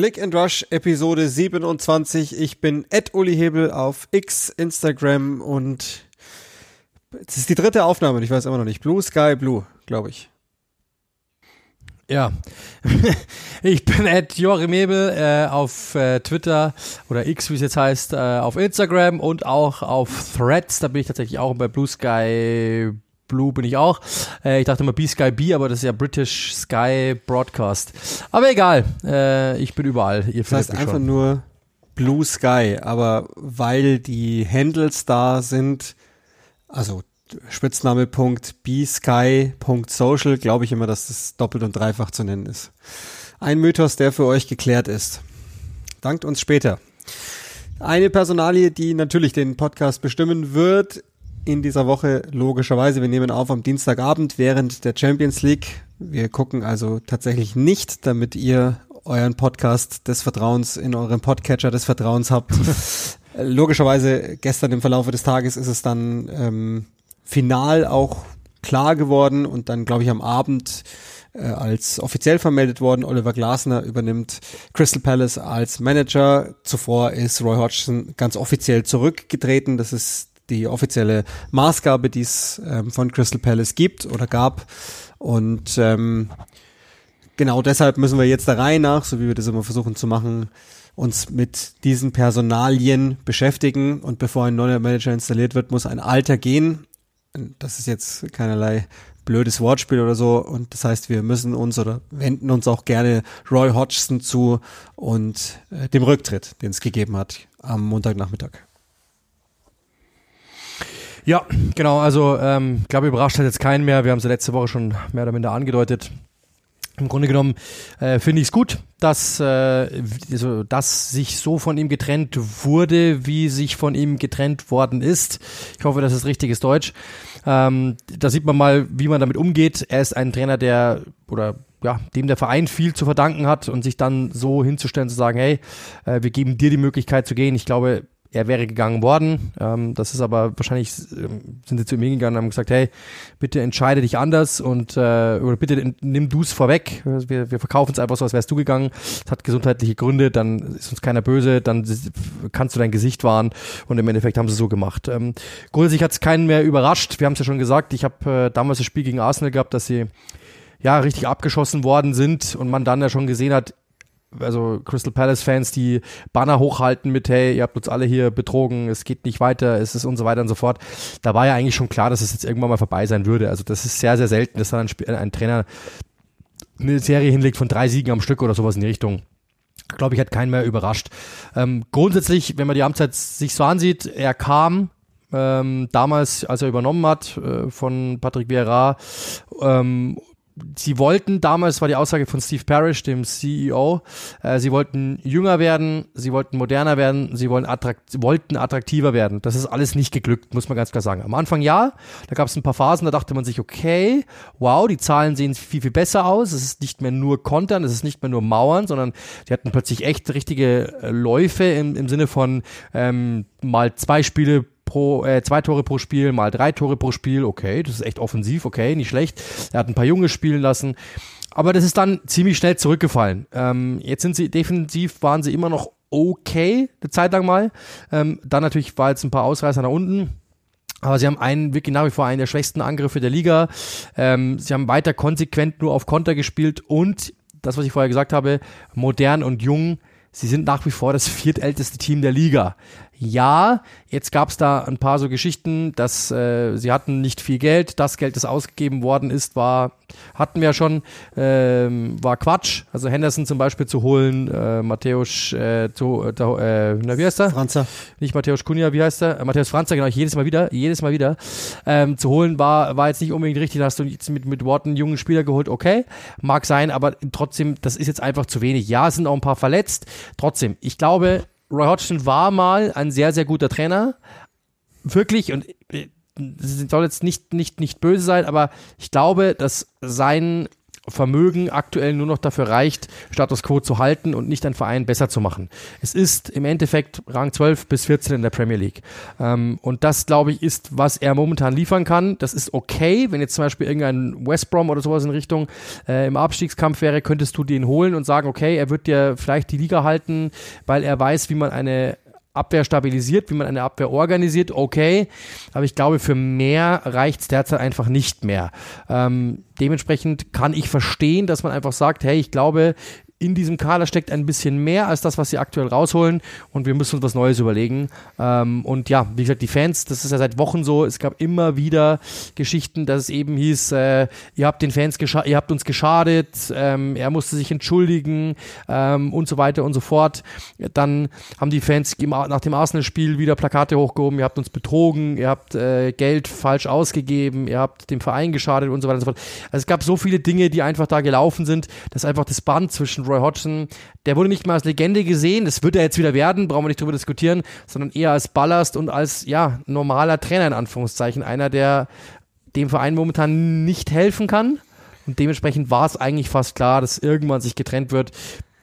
Click and Rush Episode 27. Ich bin Ed Uli Hebel auf X, Instagram und es ist die dritte Aufnahme, ich weiß immer noch nicht. Blue Sky Blue, glaube ich. Ja, ich bin at Joachim Hebel äh, auf äh, Twitter oder X, wie es jetzt heißt, äh, auf Instagram und auch auf Threads. Da bin ich tatsächlich auch bei Blue Sky Blue bin ich auch. Äh, ich dachte immer B-Sky B, aber das ist ja British Sky Broadcast. Aber egal, äh, ich bin überall. Ihr Das heißt einfach schon. nur Blue Sky, aber weil die Handles da sind, also Spitzname Punkt bsky Punkt social, glaube ich immer, dass das doppelt und dreifach zu nennen ist. Ein Mythos, der für euch geklärt ist. Dankt uns später. Eine Personalie, die natürlich den Podcast bestimmen wird in dieser Woche, logischerweise. Wir nehmen auf am Dienstagabend während der Champions League. Wir gucken also tatsächlich nicht, damit ihr euren Podcast des Vertrauens in eurem Podcatcher des Vertrauens habt. Logischerweise gestern im Verlaufe des Tages ist es dann ähm, final auch klar geworden und dann, glaube ich, am Abend äh, als offiziell vermeldet worden, Oliver Glasner übernimmt Crystal Palace als Manager. Zuvor ist Roy Hodgson ganz offiziell zurückgetreten. Das ist die offizielle Maßgabe, die es ähm, von Crystal Palace gibt oder gab. Und ähm, genau deshalb müssen wir jetzt der Reihe nach, so wie wir das immer versuchen zu machen, uns mit diesen Personalien beschäftigen. Und bevor ein neuer Manager installiert wird, muss ein alter gehen. Das ist jetzt keinerlei blödes Wortspiel oder so. Und das heißt, wir müssen uns oder wenden uns auch gerne Roy Hodgson zu und äh, dem Rücktritt, den es gegeben hat am Montagnachmittag. Ja, genau. Also, ähm, glaube, überrascht hat jetzt keinen mehr. Wir haben es ja letzte Woche schon mehr oder minder angedeutet. Im Grunde genommen äh, finde ich es gut, dass, äh, also, dass sich so von ihm getrennt wurde, wie sich von ihm getrennt worden ist. Ich hoffe, das ist richtiges Deutsch. Ähm, da sieht man mal, wie man damit umgeht. Er ist ein Trainer, der oder ja, dem der Verein viel zu verdanken hat und sich dann so hinzustellen, zu sagen, hey, äh, wir geben dir die Möglichkeit zu gehen. Ich glaube, er wäre gegangen worden. Ähm, das ist aber wahrscheinlich, ähm, sind sie zu ihm hingegangen und haben gesagt, hey, bitte entscheide dich anders und äh, oder bitte nimm du es vorweg. Wir, wir verkaufen es einfach so, als wärst du gegangen. Es hat gesundheitliche Gründe, dann ist uns keiner böse, dann kannst du dein Gesicht wahren und im Endeffekt haben sie so gemacht. Ähm, grundsätzlich hat es keinen mehr überrascht. Wir haben es ja schon gesagt, ich habe äh, damals das Spiel gegen Arsenal gehabt, dass sie ja richtig abgeschossen worden sind und man dann ja schon gesehen hat, also Crystal Palace Fans, die Banner hochhalten mit, hey, ihr habt uns alle hier betrogen, es geht nicht weiter, es ist und so weiter und so fort. Da war ja eigentlich schon klar, dass es jetzt irgendwann mal vorbei sein würde. Also das ist sehr, sehr selten, dass dann ein, ein Trainer eine Serie hinlegt von drei Siegen am Stück oder sowas in die Richtung. Glaube ich, hat keinen mehr überrascht. Ähm, grundsätzlich, wenn man die Amtszeit sich so ansieht, er kam ähm, damals, als er übernommen hat äh, von Patrick Vieira, ähm, sie wollten, damals war die Aussage von Steve Parrish, dem CEO, äh, sie wollten jünger werden, sie wollten moderner werden, sie wollen attrakt wollten attraktiver werden. Das ist alles nicht geglückt, muss man ganz klar sagen. Am Anfang ja, da gab es ein paar Phasen, da dachte man sich, okay, wow, die Zahlen sehen viel, viel besser aus. Es ist nicht mehr nur Kontern, es ist nicht mehr nur Mauern, sondern die hatten plötzlich echt richtige äh, Läufe im, im Sinne von ähm, mal zwei Spiele pro, äh, zwei Tore pro Spiel, mal drei Tore pro Spiel, okay, das ist echt offensiv, okay, nicht schlecht. Er hat ein paar Junge spielen lassen. Aber das ist dann ziemlich schnell zurückgefallen. Ähm, jetzt sind sie defensiv, waren sie immer noch okay, eine Zeit lang mal. Ähm, dann natürlich war jetzt ein paar Ausreißer nach unten. Aber sie haben einen, wirklich nach wie vor einen der schwächsten Angriffe der Liga. Ähm, sie haben weiter konsequent nur auf Konter gespielt und das, was ich vorher gesagt habe, modern und jung. Sie sind nach wie vor das viertälteste Team der Liga. Ja, jetzt gab es da ein paar so Geschichten, dass äh, sie hatten nicht viel Geld. Das Geld, das ausgegeben worden ist, war, hatten wir schon, ähm, war Quatsch. Also Henderson zum Beispiel zu holen, äh, Matthäus, äh, zu, äh, na, wie heißt er? Franzer. Nicht Matthäus Kunja, wie heißt er? Äh, Matthäus Franzer, genau, jedes Mal wieder, jedes Mal wieder. Ähm, zu holen war, war jetzt nicht unbedingt richtig. Da hast du jetzt mit, mit Worten einen jungen Spieler geholt, okay, mag sein, aber trotzdem, das ist jetzt einfach zu wenig. Ja, es sind auch ein paar verletzt. Trotzdem, ich glaube, Roy Hodgson war mal ein sehr, sehr guter Trainer. Wirklich, und äh, das soll jetzt nicht, nicht, nicht böse sein, aber ich glaube, dass sein Vermögen aktuell nur noch dafür reicht, Status quo zu halten und nicht einen Verein besser zu machen. Es ist im Endeffekt Rang 12 bis 14 in der Premier League. Ähm, und das, glaube ich, ist, was er momentan liefern kann. Das ist okay. Wenn jetzt zum Beispiel irgendein West Brom oder sowas in Richtung äh, im Abstiegskampf wäre, könntest du den holen und sagen, okay, er wird dir vielleicht die Liga halten, weil er weiß, wie man eine Abwehr stabilisiert, wie man eine Abwehr organisiert, okay. Aber ich glaube, für mehr reicht es derzeit einfach nicht mehr. Ähm, dementsprechend kann ich verstehen, dass man einfach sagt, hey, ich glaube, in diesem Kader steckt ein bisschen mehr als das, was sie aktuell rausholen und wir müssen uns was Neues überlegen. Ähm, und ja, wie gesagt, die Fans, das ist ja seit Wochen so, es gab immer wieder Geschichten, dass es eben hieß, äh, ihr habt den Fans ihr habt uns geschadet, ähm, er musste sich entschuldigen ähm, und so weiter und so fort. Dann haben die Fans nach dem Arsenal-Spiel wieder Plakate hochgehoben, ihr habt uns betrogen, ihr habt äh, Geld falsch ausgegeben, ihr habt dem Verein geschadet und so weiter und so fort. Also es gab so viele Dinge, die einfach da gelaufen sind, dass einfach das Band zwischen Roy Hodgson, der wurde nicht mal als Legende gesehen, das wird er jetzt wieder werden, brauchen wir nicht drüber diskutieren, sondern eher als Ballast und als, ja, normaler Trainer in Anführungszeichen, einer, der dem Verein momentan nicht helfen kann. Und dementsprechend war es eigentlich fast klar, dass irgendwann sich getrennt wird.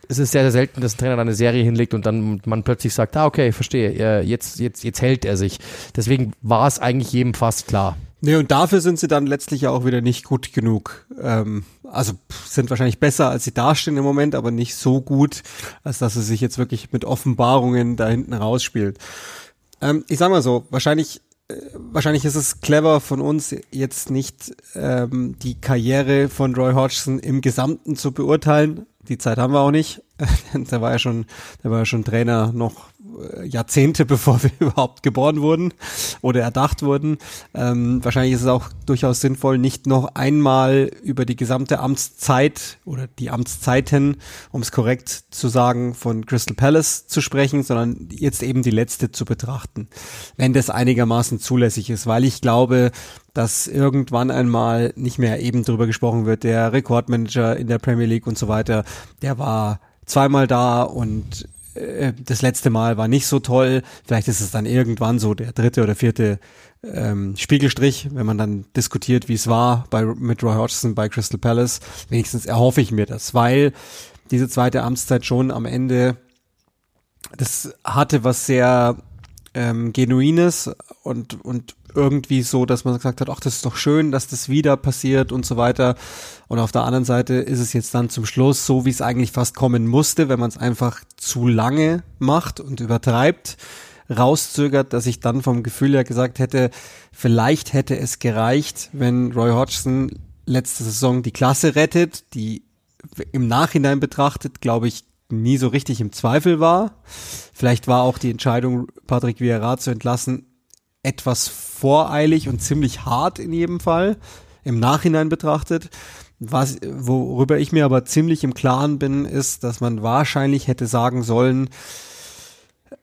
Es ist sehr, sehr selten, dass ein Trainer eine Serie hinlegt und dann man plötzlich sagt, ah, okay, verstehe, jetzt, jetzt, jetzt hält er sich. Deswegen war es eigentlich jedem fast klar. Nee, und dafür sind sie dann letztlich auch wieder nicht gut genug. Ähm, also sind wahrscheinlich besser, als sie dastehen im Moment, aber nicht so gut, als dass sie sich jetzt wirklich mit Offenbarungen da hinten rausspielt. Ähm, ich sag mal so, wahrscheinlich äh, wahrscheinlich ist es clever von uns jetzt nicht ähm, die Karriere von Roy Hodgson im Gesamten zu beurteilen. Die Zeit haben wir auch nicht. der war ja schon, der war ja schon Trainer noch Jahrzehnte, bevor wir überhaupt geboren wurden oder erdacht wurden. Ähm, wahrscheinlich ist es auch durchaus sinnvoll, nicht noch einmal über die gesamte Amtszeit oder die Amtszeiten, um es korrekt zu sagen, von Crystal Palace zu sprechen, sondern jetzt eben die letzte zu betrachten, wenn das einigermaßen zulässig ist, weil ich glaube, dass irgendwann einmal nicht mehr eben drüber gesprochen wird, der Rekordmanager in der Premier League und so weiter, der war zweimal da und äh, das letzte Mal war nicht so toll. Vielleicht ist es dann irgendwann so der dritte oder vierte ähm, Spiegelstrich, wenn man dann diskutiert, wie es war bei, mit Roy Hodgson bei Crystal Palace. Wenigstens erhoffe ich mir das, weil diese zweite Amtszeit schon am Ende, das hatte was sehr ähm, Genuines und, und irgendwie so, dass man gesagt hat, ach, das ist doch schön, dass das wieder passiert und so weiter. Und auf der anderen Seite ist es jetzt dann zum Schluss so, wie es eigentlich fast kommen musste, wenn man es einfach zu lange macht und übertreibt, rauszögert, dass ich dann vom Gefühl her gesagt hätte, vielleicht hätte es gereicht, wenn Roy Hodgson letzte Saison die Klasse rettet, die im Nachhinein betrachtet, glaube ich, nie so richtig im Zweifel war. Vielleicht war auch die Entscheidung, Patrick Vieira zu entlassen, etwas voreilig und ziemlich hart in jedem Fall, im Nachhinein betrachtet. Was, worüber ich mir aber ziemlich im Klaren bin, ist, dass man wahrscheinlich hätte sagen sollen,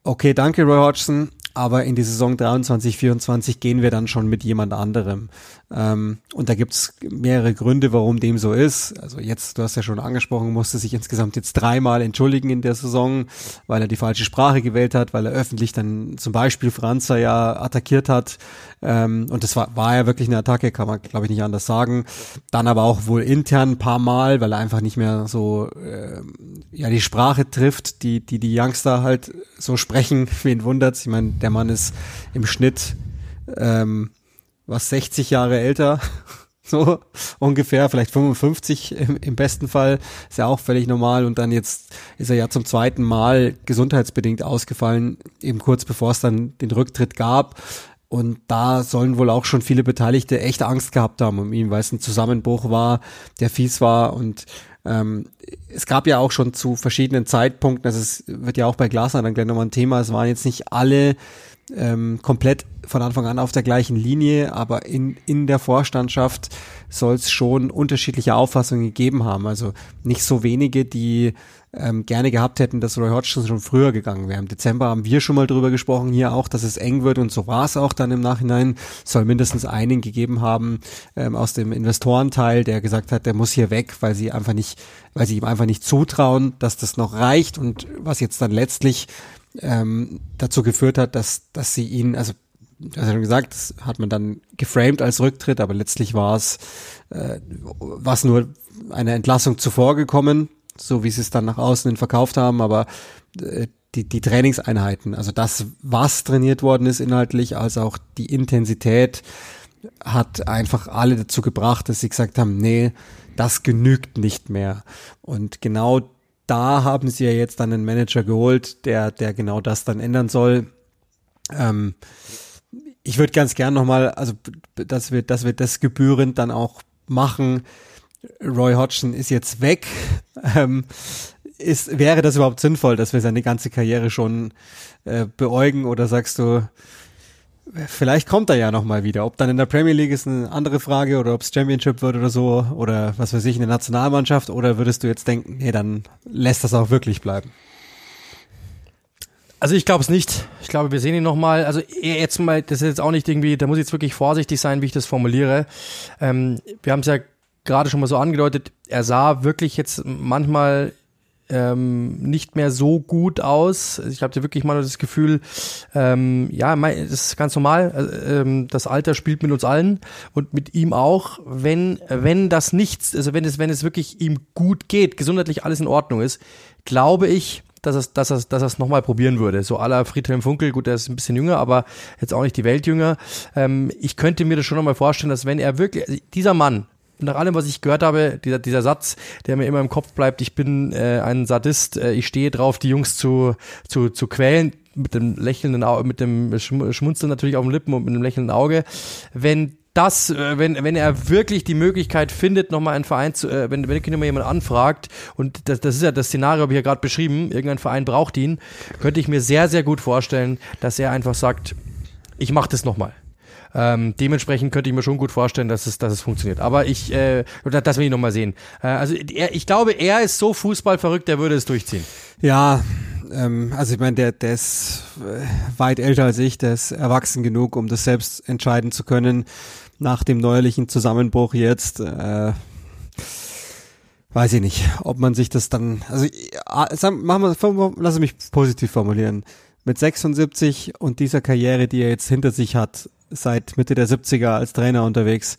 okay, danke Roy Hodgson, aber in die Saison 23, 24 gehen wir dann schon mit jemand anderem. Ähm, und da gibt's mehrere Gründe, warum dem so ist. Also jetzt, du hast ja schon angesprochen, musste sich insgesamt jetzt dreimal entschuldigen in der Saison, weil er die falsche Sprache gewählt hat, weil er öffentlich dann zum Beispiel Franzer ja attackiert hat. Ähm, und das war, war ja wirklich eine Attacke, kann man glaube ich nicht anders sagen. Dann aber auch wohl intern ein paar Mal, weil er einfach nicht mehr so äh, ja die Sprache trifft, die die die Youngster halt so sprechen. Wen wundert's? Ich meine, der Mann ist im Schnitt ähm, was 60 Jahre älter, so ungefähr, vielleicht 55 im, im, besten Fall, ist ja auch völlig normal. Und dann jetzt ist er ja zum zweiten Mal gesundheitsbedingt ausgefallen, eben kurz bevor es dann den Rücktritt gab. Und da sollen wohl auch schon viele Beteiligte echt Angst gehabt haben um ihn, weil es ein Zusammenbruch war, der fies war. Und ähm, es gab ja auch schon zu verschiedenen Zeitpunkten, also es wird ja auch bei Glasner dann gleich nochmal ein Thema, es waren jetzt nicht alle ähm, komplett von Anfang an auf der gleichen Linie, aber in, in der Vorstandschaft soll es schon unterschiedliche Auffassungen gegeben haben. Also nicht so wenige, die ähm, gerne gehabt hätten, dass Roy Hodgson schon früher gegangen wäre. Im Dezember haben wir schon mal drüber gesprochen, hier auch, dass es eng wird und so war es auch dann im Nachhinein. Soll mindestens einen gegeben haben ähm, aus dem Investorenteil, der gesagt hat, der muss hier weg, weil sie einfach nicht, weil sie ihm einfach nicht zutrauen, dass das noch reicht und was jetzt dann letztlich ähm, dazu geführt hat, dass, dass sie ihn, also du hast ja schon gesagt, das hat man dann geframed als Rücktritt, aber letztlich war es äh, was nur eine Entlassung zuvor gekommen, so wie sie es dann nach außen hin verkauft haben, aber äh, die, die Trainingseinheiten, also das, was trainiert worden ist inhaltlich, als auch die Intensität, hat einfach alle dazu gebracht, dass sie gesagt haben, nee, das genügt nicht mehr. Und genau da haben sie ja jetzt dann einen Manager geholt, der, der genau das dann ändern soll. Ähm, ich würde ganz gern nochmal, also dass wir, dass wir das gebührend dann auch machen. Roy Hodgson ist jetzt weg. Ähm, ist, wäre das überhaupt sinnvoll, dass wir seine ganze Karriere schon äh, beäugen oder sagst du, Vielleicht kommt er ja nochmal wieder. Ob dann in der Premier League ist eine andere Frage oder ob es Championship wird oder so oder was weiß ich in der Nationalmannschaft oder würdest du jetzt denken, nee, dann lässt das auch wirklich bleiben? Also ich glaube es nicht. Ich glaube, wir sehen ihn nochmal. Also jetzt mal, das ist jetzt auch nicht irgendwie, da muss ich jetzt wirklich vorsichtig sein, wie ich das formuliere. Ähm, wir haben es ja gerade schon mal so angedeutet, er sah wirklich jetzt manchmal ähm, nicht mehr so gut aus. Ich hatte wirklich mal das Gefühl, ähm, ja, das ist ganz normal. Äh, ähm, das Alter spielt mit uns allen und mit ihm auch. Wenn wenn das nichts, also wenn es wenn es wirklich ihm gut geht, gesundheitlich alles in Ordnung ist, glaube ich, dass es, dass er, dass es nochmal probieren würde. So aller Friedhelm Funkel, gut, der ist ein bisschen jünger, aber jetzt auch nicht die Welt jünger. Ähm, ich könnte mir das schon nochmal vorstellen, dass wenn er wirklich, dieser Mann, nach allem, was ich gehört habe, dieser, dieser Satz, der mir immer im Kopf bleibt, ich bin äh, ein Sadist, äh, ich stehe drauf, die Jungs zu, zu, zu quälen, mit dem lächelnden Auge, mit dem Schmunzeln natürlich auf dem Lippen und mit dem lächelnden Auge. Wenn das, äh, wenn, wenn er wirklich die Möglichkeit findet, nochmal einen Verein zu, äh, wenn, wenn nochmal jemand anfragt, und das, das ist ja das Szenario, habe ich ja gerade beschrieben, irgendein Verein braucht ihn, könnte ich mir sehr, sehr gut vorstellen, dass er einfach sagt, ich mache das nochmal. Ähm, dementsprechend könnte ich mir schon gut vorstellen, dass es, dass es funktioniert. Aber ich, äh, das will ich nochmal sehen. Äh, also er, ich glaube, er ist so fußballverrückt, der würde es durchziehen. Ja, ähm, also ich meine, der, der ist äh, weit älter als ich, der ist erwachsen genug, um das selbst entscheiden zu können. Nach dem neuerlichen Zusammenbruch jetzt, äh, weiß ich nicht, ob man sich das dann, also äh, machen wir, lass mich positiv formulieren. Mit 76 und dieser Karriere, die er jetzt hinter sich hat, seit Mitte der 70er als Trainer unterwegs.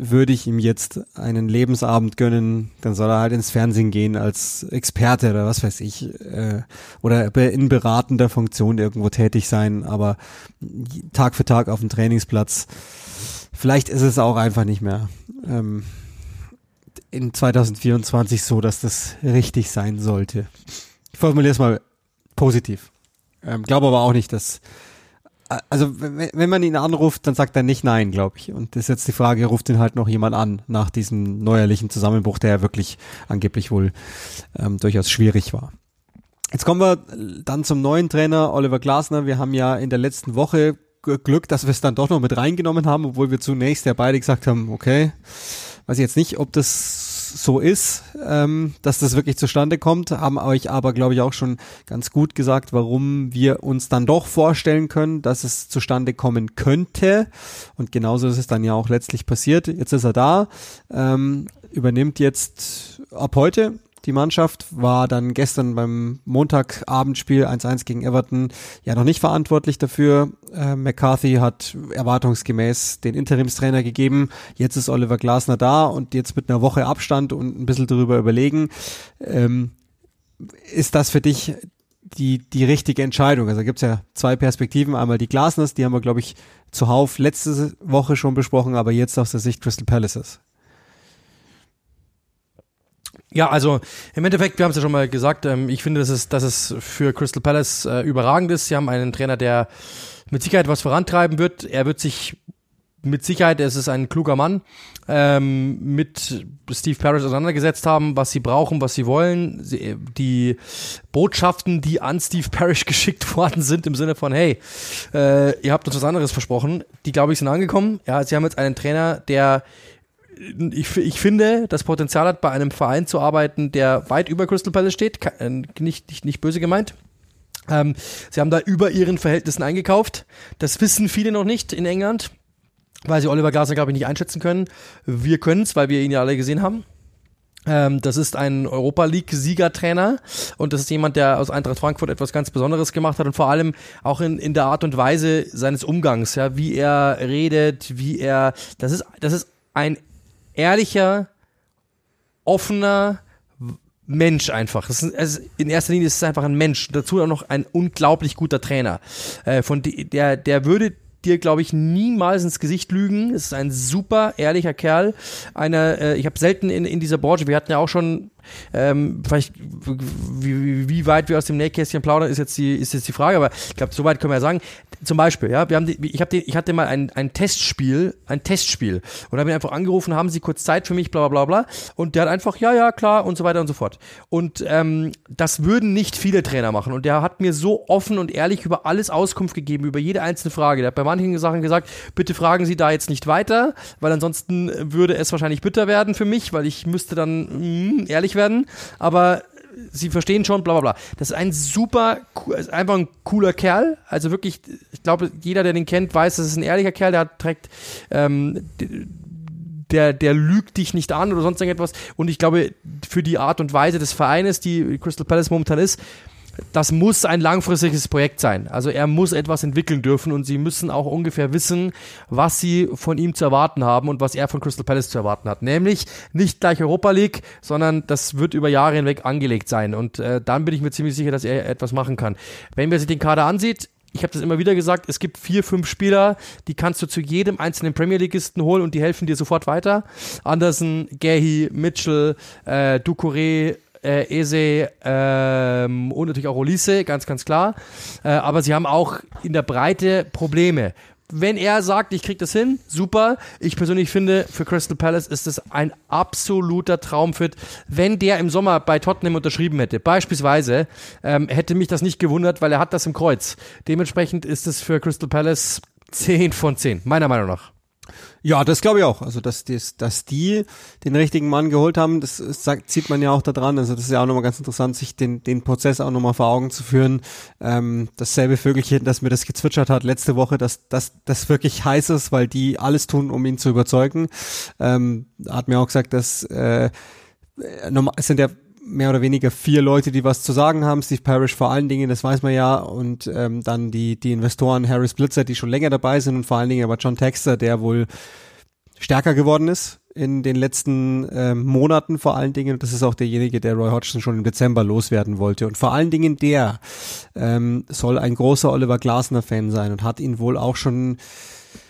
Würde ich ihm jetzt einen Lebensabend gönnen, dann soll er halt ins Fernsehen gehen als Experte oder was weiß ich, äh, oder in beratender Funktion irgendwo tätig sein, aber Tag für Tag auf dem Trainingsplatz. Vielleicht ist es auch einfach nicht mehr ähm, in 2024 so, dass das richtig sein sollte. Ich formuliere es mal positiv. Ähm, glaube aber auch nicht, dass also wenn man ihn anruft, dann sagt er nicht nein, glaube ich. Und das ist jetzt die Frage, ruft ihn halt noch jemand an nach diesem neuerlichen Zusammenbruch, der ja wirklich angeblich wohl ähm, durchaus schwierig war. Jetzt kommen wir dann zum neuen Trainer Oliver Glasner. Wir haben ja in der letzten Woche Glück, dass wir es dann doch noch mit reingenommen haben, obwohl wir zunächst ja beide gesagt haben, okay, weiß ich jetzt nicht, ob das so ist, ähm, dass das wirklich zustande kommt, haben euch aber, glaube ich, auch schon ganz gut gesagt, warum wir uns dann doch vorstellen können, dass es zustande kommen könnte. Und genauso ist es dann ja auch letztlich passiert. Jetzt ist er da, ähm, übernimmt jetzt ab heute die Mannschaft war dann gestern beim Montagabendspiel 1-1 gegen Everton ja noch nicht verantwortlich dafür. Äh, McCarthy hat erwartungsgemäß den Interimstrainer gegeben. Jetzt ist Oliver Glasner da und jetzt mit einer Woche Abstand und ein bisschen darüber überlegen. Ähm, ist das für dich die, die richtige Entscheidung? Also gibt es ja zwei Perspektiven. Einmal die Glasners, die haben wir, glaube ich, zuhauf letzte Woche schon besprochen, aber jetzt aus der Sicht Crystal Palaces. Ja, also im Endeffekt, wir haben es ja schon mal gesagt, ähm, ich finde, dass es, dass es für Crystal Palace äh, überragend ist. Sie haben einen Trainer, der mit Sicherheit was vorantreiben wird. Er wird sich mit Sicherheit, es ist ein kluger Mann, ähm, mit Steve Parrish auseinandergesetzt haben, was sie brauchen, was sie wollen. Sie, die Botschaften, die an Steve Parrish geschickt worden sind, im Sinne von, hey, äh, ihr habt uns was anderes versprochen, die, glaube ich, sind angekommen. Ja, sie haben jetzt einen Trainer, der ich, ich finde, das Potenzial hat, bei einem Verein zu arbeiten, der weit über Crystal Palace steht, äh, nicht, nicht, nicht böse gemeint. Ähm, sie haben da über ihren Verhältnissen eingekauft. Das wissen viele noch nicht in England weil sie Oliver Glasner, glaube ich, nicht einschätzen können. Wir können es, weil wir ihn ja alle gesehen haben. Ähm, das ist ein Europa League-Siegertrainer und das ist jemand, der aus Eintracht Frankfurt etwas ganz Besonderes gemacht hat und vor allem auch in, in der Art und Weise seines Umgangs, ja, wie er redet, wie er, das ist, das ist ein ehrlicher, offener, Mensch einfach. Ist, also in erster Linie ist es einfach ein Mensch. Dazu auch noch ein unglaublich guter Trainer. Äh, von der, der würde dir, glaube ich, niemals ins Gesicht lügen. Es ist ein super ehrlicher Kerl. Einer, äh, ich habe selten in, in dieser Branche, wir hatten ja auch schon ähm, vielleicht, wie, wie weit wir aus dem Nähkästchen plaudern, ist jetzt die, ist jetzt die Frage, aber ich glaube, soweit können wir ja sagen. Zum Beispiel, ja, wir haben die, ich, hab die, ich hatte mal ein, ein Testspiel, ein Testspiel und habe ihn einfach angerufen, haben Sie kurz Zeit für mich, bla bla bla bla. Und der hat einfach, ja, ja, klar und so weiter und so fort. Und ähm, das würden nicht viele Trainer machen. Und der hat mir so offen und ehrlich über alles Auskunft gegeben, über jede einzelne Frage. Der hat bei manchen Sachen gesagt, bitte fragen Sie da jetzt nicht weiter, weil ansonsten würde es wahrscheinlich bitter werden für mich, weil ich müsste dann mh, ehrlich werden, aber sie verstehen schon, bla bla bla. Das ist ein super, einfach ein cooler Kerl. Also wirklich, ich glaube, jeder, der den kennt, weiß, das ist ein ehrlicher Kerl, der trägt, ähm, der, der lügt dich nicht an oder sonst irgendetwas. Und ich glaube, für die Art und Weise des Vereines, die Crystal Palace momentan ist, das muss ein langfristiges Projekt sein. Also er muss etwas entwickeln dürfen und sie müssen auch ungefähr wissen, was sie von ihm zu erwarten haben und was er von Crystal Palace zu erwarten hat. Nämlich nicht gleich Europa League, sondern das wird über Jahre hinweg angelegt sein. Und äh, dann bin ich mir ziemlich sicher, dass er etwas machen kann. Wenn man sich den Kader ansieht, ich habe das immer wieder gesagt, es gibt vier, fünf Spieler, die kannst du zu jedem einzelnen Premier Leagueisten holen und die helfen dir sofort weiter. Anderson, Gehi, Mitchell, äh, Ducouré, äh, Eze ähm, und natürlich auch Olise, ganz, ganz klar. Äh, aber sie haben auch in der Breite Probleme. Wenn er sagt, ich krieg das hin, super. Ich persönlich finde, für Crystal Palace ist es ein absoluter Traumfit. Wenn der im Sommer bei Tottenham unterschrieben hätte, beispielsweise, ähm, hätte mich das nicht gewundert, weil er hat das im Kreuz. Dementsprechend ist es für Crystal Palace 10 von 10, meiner Meinung nach. Ja, das glaube ich auch. Also, dass, das, dass die den richtigen Mann geholt haben, das, sagt, sieht man ja auch da dran. Also, das ist ja auch nochmal ganz interessant, sich den, den Prozess auch nochmal vor Augen zu führen. Ähm, dasselbe Vögelchen, das mir das gezwitschert hat letzte Woche, dass dass das wirklich heiß ist, weil die alles tun, um ihn zu überzeugen. Ähm, hat mir auch gesagt, dass äh, es sind ja mehr oder weniger vier Leute, die was zu sagen haben. Steve Parrish vor allen Dingen, das weiß man ja. Und ähm, dann die, die Investoren Harris Blitzer, die schon länger dabei sind und vor allen Dingen aber John Texter, der wohl stärker geworden ist in den letzten ähm, Monaten vor allen Dingen. Das ist auch derjenige, der Roy Hodgson schon im Dezember loswerden wollte. Und vor allen Dingen der ähm, soll ein großer Oliver Glasner-Fan sein und hat ihn wohl auch schon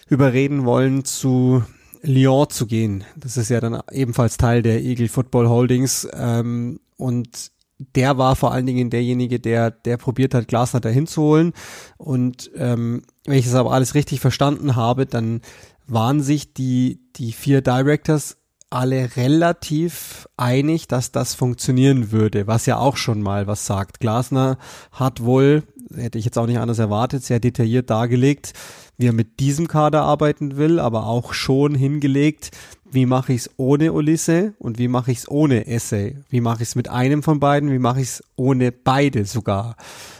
überreden wollen zu Lyon zu gehen. Das ist ja dann ebenfalls Teil der Eagle Football Holdings. Ähm, und der war vor allen Dingen derjenige, der, der probiert hat, Glasner dahin zu holen. Und ähm, wenn ich das aber alles richtig verstanden habe, dann waren sich die, die vier Directors alle relativ einig, dass das funktionieren würde, was ja auch schon mal was sagt. Glasner hat wohl, hätte ich jetzt auch nicht anders erwartet, sehr detailliert dargelegt, wie er mit diesem Kader arbeiten will, aber auch schon hingelegt, wie mache ich es ohne Ulisse und wie mache ich es ohne Essay? Wie mache ich es mit einem von beiden? Wie mache ich es ohne beide sogar?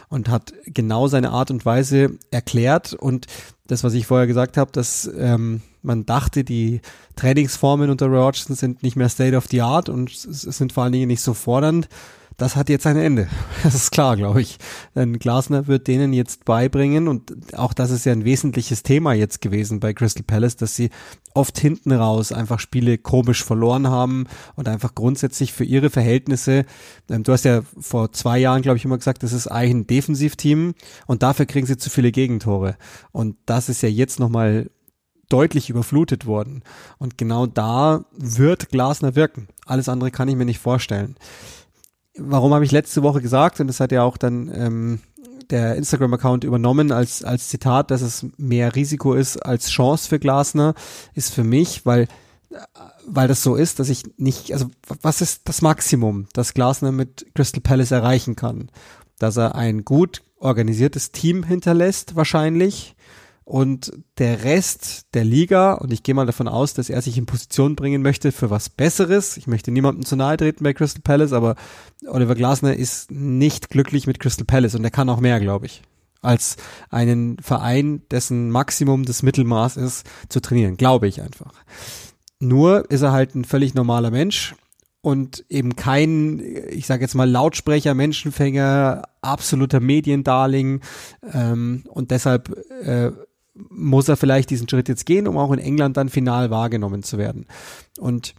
Und hat genau seine Art und Weise erklärt und das, was ich vorher gesagt habe, dass ähm, man dachte, die Trainingsformen unter Roy sind nicht mehr State of the Art und sind vor allen Dingen nicht so fordernd das hat jetzt ein Ende. Das ist klar, glaube ich. Denn Glasner wird denen jetzt beibringen und auch das ist ja ein wesentliches Thema jetzt gewesen bei Crystal Palace, dass sie oft hinten raus einfach Spiele komisch verloren haben und einfach grundsätzlich für ihre Verhältnisse, ähm, du hast ja vor zwei Jahren, glaube ich, immer gesagt, das ist eigentlich ein Defensivteam und dafür kriegen sie zu viele Gegentore. Und das ist ja jetzt nochmal deutlich überflutet worden. Und genau da wird Glasner wirken. Alles andere kann ich mir nicht vorstellen warum habe ich letzte Woche gesagt, und das hat ja auch dann ähm, der Instagram-Account übernommen als, als Zitat, dass es mehr Risiko ist als Chance für Glasner, ist für mich, weil, weil das so ist, dass ich nicht, also was ist das Maximum, das Glasner mit Crystal Palace erreichen kann? Dass er ein gut organisiertes Team hinterlässt, wahrscheinlich, und der Rest der Liga, und ich gehe mal davon aus, dass er sich in Position bringen möchte für was Besseres. Ich möchte niemandem zu nahe treten bei Crystal Palace, aber Oliver Glasner ist nicht glücklich mit Crystal Palace und er kann auch mehr, glaube ich, als einen Verein, dessen Maximum des Mittelmaß ist, zu trainieren. Glaube ich einfach. Nur ist er halt ein völlig normaler Mensch und eben kein, ich sage jetzt mal Lautsprecher, Menschenfänger, absoluter Mediendarling ähm, und deshalb äh, muss er vielleicht diesen Schritt jetzt gehen, um auch in England dann final wahrgenommen zu werden. Und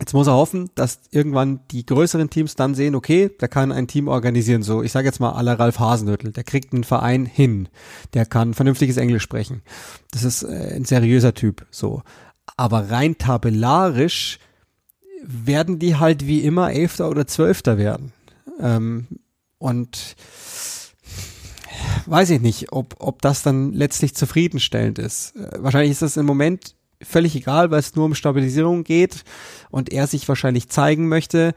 Jetzt muss er hoffen, dass irgendwann die größeren Teams dann sehen, okay, der kann ein Team organisieren. So, ich sage jetzt mal aller Ralf Hasenhüttel, der kriegt einen Verein hin, der kann vernünftiges Englisch sprechen. Das ist äh, ein seriöser Typ. So, aber rein tabellarisch werden die halt wie immer Elfter oder Zwölfter werden. Ähm, und weiß ich nicht, ob, ob das dann letztlich zufriedenstellend ist. Äh, wahrscheinlich ist das im Moment völlig egal, weil es nur um Stabilisierung geht und er sich wahrscheinlich zeigen möchte.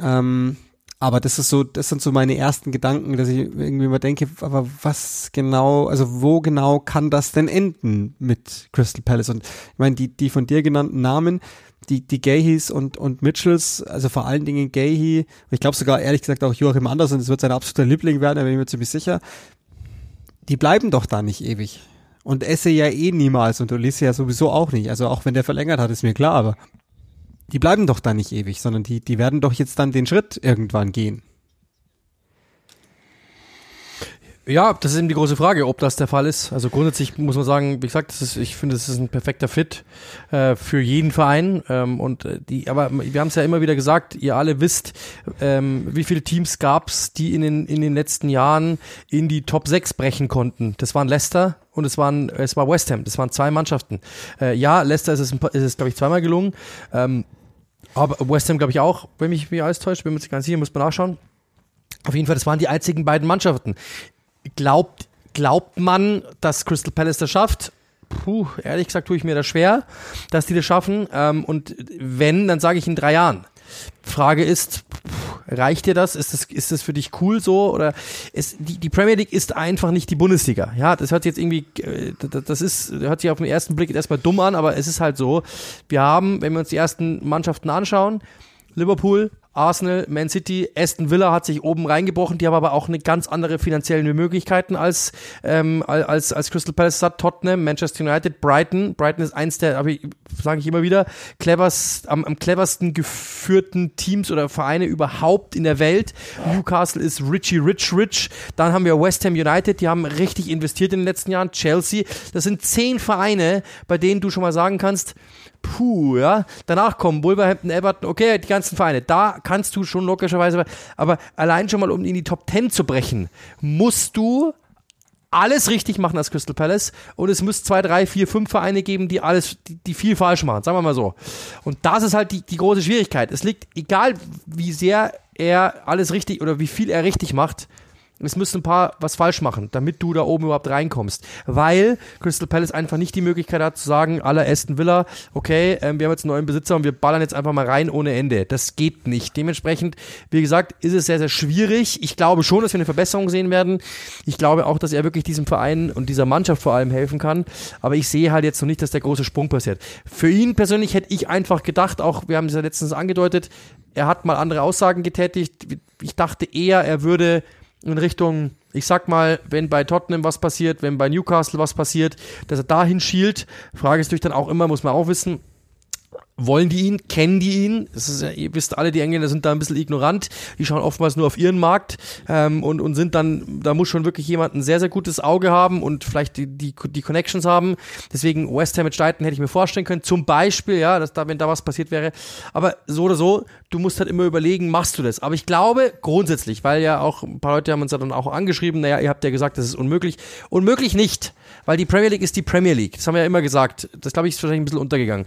Ähm, aber das ist so, das sind so meine ersten Gedanken, dass ich irgendwie mal denke, aber was genau, also wo genau kann das denn enden mit Crystal Palace? Und ich meine, die, die von dir genannten Namen, die, die Gahys und, und Mitchells, also vor allen Dingen Gahy, ich glaube sogar ehrlich gesagt auch Joachim Andersen, das wird sein absoluter Liebling werden, da bin ich mir ziemlich sicher, die bleiben doch da nicht ewig. Und esse ja eh niemals und Ulisse ja sowieso auch nicht. Also auch wenn der verlängert hat, ist mir klar, aber die bleiben doch da nicht ewig, sondern die, die werden doch jetzt dann den Schritt irgendwann gehen. Ja, das ist eben die große Frage, ob das der Fall ist. Also grundsätzlich muss man sagen, wie gesagt, ist, ich finde, das ist ein perfekter Fit äh, für jeden Verein. Ähm, und äh, die, aber wir haben es ja immer wieder gesagt, ihr alle wisst, ähm, wie viele Teams gab es, die in den, in den letzten Jahren in die Top 6 brechen konnten. Das waren Leicester und es waren, es war West Ham. Das waren zwei Mannschaften. Äh, ja, Leicester ist es, ist es glaube ich, zweimal gelungen. Ähm, aber West Ham, glaube ich, auch, wenn mich, mich alles täuscht, bin mir nicht ganz sicher, muss man nachschauen. Auf jeden Fall, das waren die einzigen beiden Mannschaften. Glaubt, glaubt man, dass Crystal Palace das schafft? Puh, ehrlich gesagt tue ich mir das schwer, dass die das schaffen. Ähm, und wenn, dann sage ich in drei Jahren. Frage ist, reicht dir das? Ist das, ist das für dich cool so? Oder ist, die, die Premier League ist einfach nicht die Bundesliga. Ja, das hört sich jetzt irgendwie, äh, das ist, hört sich auf den ersten Blick erstmal dumm an, aber es ist halt so. Wir haben, wenn wir uns die ersten Mannschaften anschauen, Liverpool, Arsenal, Man City, Aston Villa hat sich oben reingebrochen, die haben aber auch eine ganz andere finanzielle Möglichkeiten als, ähm, als, als Crystal Palace hat, Tottenham, Manchester United, Brighton. Brighton ist eins der, sage ich immer wieder, cleverst, am, am cleversten geführten Teams oder Vereine überhaupt in der Welt. Newcastle ist Richie Rich Rich. Dann haben wir West Ham United, die haben richtig investiert in den letzten Jahren. Chelsea, das sind zehn Vereine, bei denen du schon mal sagen kannst, puh, ja. Danach kommen Wolverhampton, Everton, okay, die ganzen Vereine. Da kannst du schon logischerweise, aber allein schon mal, um in die Top 10 zu brechen, musst du alles richtig machen als Crystal Palace und es muss zwei, drei, vier, fünf Vereine geben, die alles, die, die, viel falsch machen, sagen wir mal so. Und das ist halt die, die große Schwierigkeit. Es liegt, egal wie sehr er alles richtig oder wie viel er richtig macht, es müssen ein paar was falsch machen, damit du da oben überhaupt reinkommst. Weil Crystal Palace einfach nicht die Möglichkeit hat zu sagen, aller Aston Villa, okay, ähm, wir haben jetzt einen neuen Besitzer und wir ballern jetzt einfach mal rein ohne Ende. Das geht nicht. Dementsprechend, wie gesagt, ist es sehr, sehr schwierig. Ich glaube schon, dass wir eine Verbesserung sehen werden. Ich glaube auch, dass er wirklich diesem Verein und dieser Mannschaft vor allem helfen kann. Aber ich sehe halt jetzt noch nicht, dass der große Sprung passiert. Für ihn persönlich hätte ich einfach gedacht, auch wir haben es ja letztens angedeutet, er hat mal andere Aussagen getätigt. Ich dachte eher, er würde in Richtung, ich sag mal, wenn bei Tottenham was passiert, wenn bei Newcastle was passiert, dass er dahin schielt. Frage ist natürlich dann auch immer, muss man auch wissen, wollen die ihn, kennen die ihn. Das ist, ihr wisst alle, die Engländer sind da ein bisschen ignorant. Die schauen oftmals nur auf ihren Markt ähm, und, und sind dann, da muss schon wirklich jemand ein sehr, sehr gutes Auge haben und vielleicht die, die, die Connections haben. Deswegen West Ham mit Steiten hätte ich mir vorstellen können. Zum Beispiel, ja, dass da, wenn da was passiert wäre. Aber so oder so, du musst halt immer überlegen, machst du das? Aber ich glaube grundsätzlich, weil ja auch ein paar Leute haben uns ja dann auch angeschrieben, naja, ihr habt ja gesagt, das ist unmöglich. Unmöglich nicht, weil die Premier League ist die Premier League. Das haben wir ja immer gesagt. Das glaube ich ist wahrscheinlich ein bisschen untergegangen.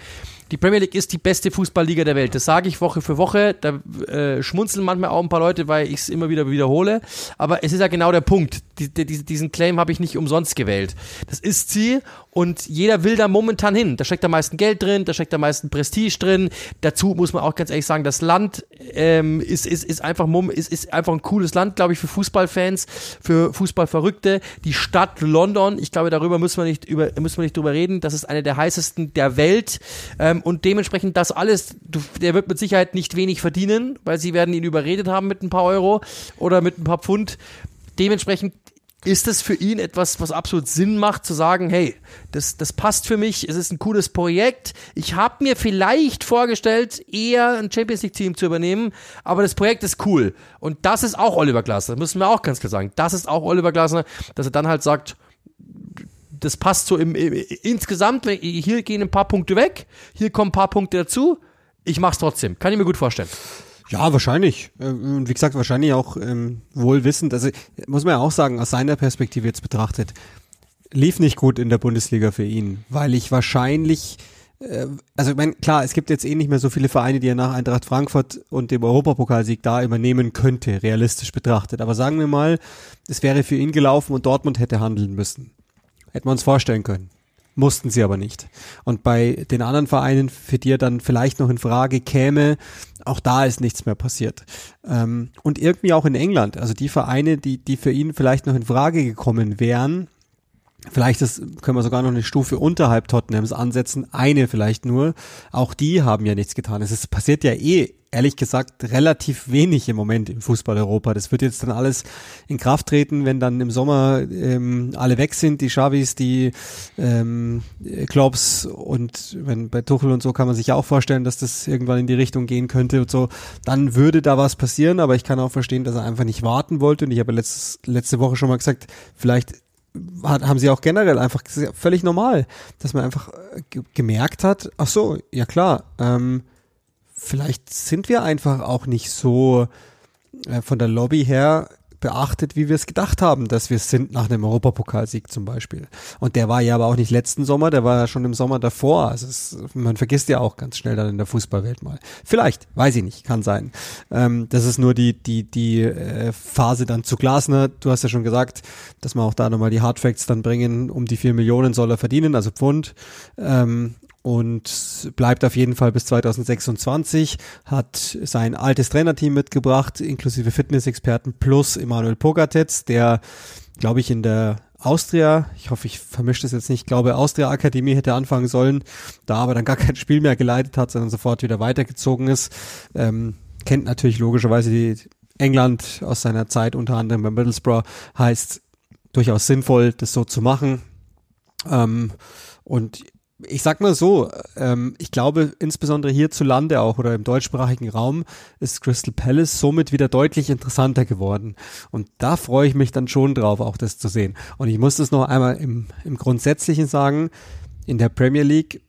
Die Premier League ist die beste Fußballliga der Welt. Das sage ich Woche für Woche. Da äh, schmunzeln manchmal auch ein paar Leute, weil ich es immer wieder wiederhole. Aber es ist ja genau der Punkt. Die, die, diesen Claim habe ich nicht umsonst gewählt. Das ist sie und jeder will da momentan hin. Da steckt am meisten Geld drin, da steckt am meisten Prestige drin. Dazu muss man auch ganz ehrlich sagen, das Land ähm, ist, ist, ist, einfach, ist, ist einfach ein cooles Land, glaube ich, für Fußballfans, für Fußballverrückte. Die Stadt London, ich glaube, darüber müssen wir nicht, über, müssen wir nicht drüber reden. Das ist eine der heißesten der Welt. Ähm, und dementsprechend das alles, du, der wird mit Sicherheit nicht wenig verdienen, weil sie werden ihn überredet haben mit ein paar Euro oder mit ein paar Pfund. Dementsprechend ist es für ihn etwas, was absolut Sinn macht, zu sagen, hey, das, das passt für mich, es ist ein cooles Projekt. Ich habe mir vielleicht vorgestellt, eher ein Champions League-Team zu übernehmen, aber das Projekt ist cool. Und das ist auch Oliver Glasner, müssen wir auch ganz klar sagen. Das ist auch Oliver Glasner, dass er dann halt sagt, das passt so im, im, insgesamt, hier gehen ein paar Punkte weg, hier kommen ein paar Punkte dazu. Ich mach's trotzdem. Kann ich mir gut vorstellen. Ja, wahrscheinlich. Äh, und wie gesagt, wahrscheinlich auch ähm, wohl wissend. Also muss man ja auch sagen, aus seiner Perspektive jetzt betrachtet, lief nicht gut in der Bundesliga für ihn, weil ich wahrscheinlich äh, also ich meine, klar, es gibt jetzt eh nicht mehr so viele Vereine, die er nach Eintracht Frankfurt und dem Europapokalsieg da übernehmen könnte, realistisch betrachtet. Aber sagen wir mal, es wäre für ihn gelaufen und Dortmund hätte handeln müssen. Hätten wir uns vorstellen können. Mussten sie aber nicht. Und bei den anderen Vereinen, für die er dann vielleicht noch in Frage käme, auch da ist nichts mehr passiert. Ähm, und irgendwie auch in England, also die Vereine, die, die für ihn vielleicht noch in Frage gekommen wären, Vielleicht ist, können wir sogar noch eine Stufe unterhalb Tottenhams ansetzen, eine vielleicht nur. Auch die haben ja nichts getan. Es ist, passiert ja eh, ehrlich gesagt, relativ wenig im Moment im Fußball Europa. Das wird jetzt dann alles in Kraft treten, wenn dann im Sommer ähm, alle weg sind, die Xavis, die ähm, Klopps und wenn bei Tuchel und so kann man sich ja auch vorstellen, dass das irgendwann in die Richtung gehen könnte und so. Dann würde da was passieren, aber ich kann auch verstehen, dass er einfach nicht warten wollte. Und ich habe letztes, letzte Woche schon mal gesagt, vielleicht haben sie auch generell einfach völlig normal, dass man einfach äh, gemerkt hat, ach so, ja klar, ähm, vielleicht sind wir einfach auch nicht so äh, von der Lobby her beachtet, wie wir es gedacht haben, dass wir es sind nach einem Europapokalsieg zum Beispiel. Und der war ja aber auch nicht letzten Sommer, der war ja schon im Sommer davor. Also es, man vergisst ja auch ganz schnell dann in der Fußballwelt mal. Vielleicht, weiß ich nicht, kann sein. Ähm, das ist nur die die die äh, Phase dann zu Glasner. Du hast ja schon gesagt, dass wir auch da nochmal die Hardfacts dann bringen. Um die vier Millionen soll er verdienen, also Pfund. Ähm, und bleibt auf jeden Fall bis 2026, hat sein altes Trainerteam mitgebracht, inklusive Fitnessexperten plus Emanuel Pogatetz, der, glaube ich, in der Austria, ich hoffe, ich vermische das jetzt nicht, glaube Austria Akademie hätte anfangen sollen, da aber dann gar kein Spiel mehr geleitet hat, sondern sofort wieder weitergezogen ist. Ähm, kennt natürlich logischerweise die England aus seiner Zeit unter anderem bei Middlesbrough, heißt durchaus sinnvoll, das so zu machen. Ähm, und ich sag mal so, ähm, ich glaube, insbesondere hierzulande auch oder im deutschsprachigen Raum ist Crystal Palace somit wieder deutlich interessanter geworden. Und da freue ich mich dann schon drauf, auch das zu sehen. Und ich muss das noch einmal im, im Grundsätzlichen sagen, in der Premier League,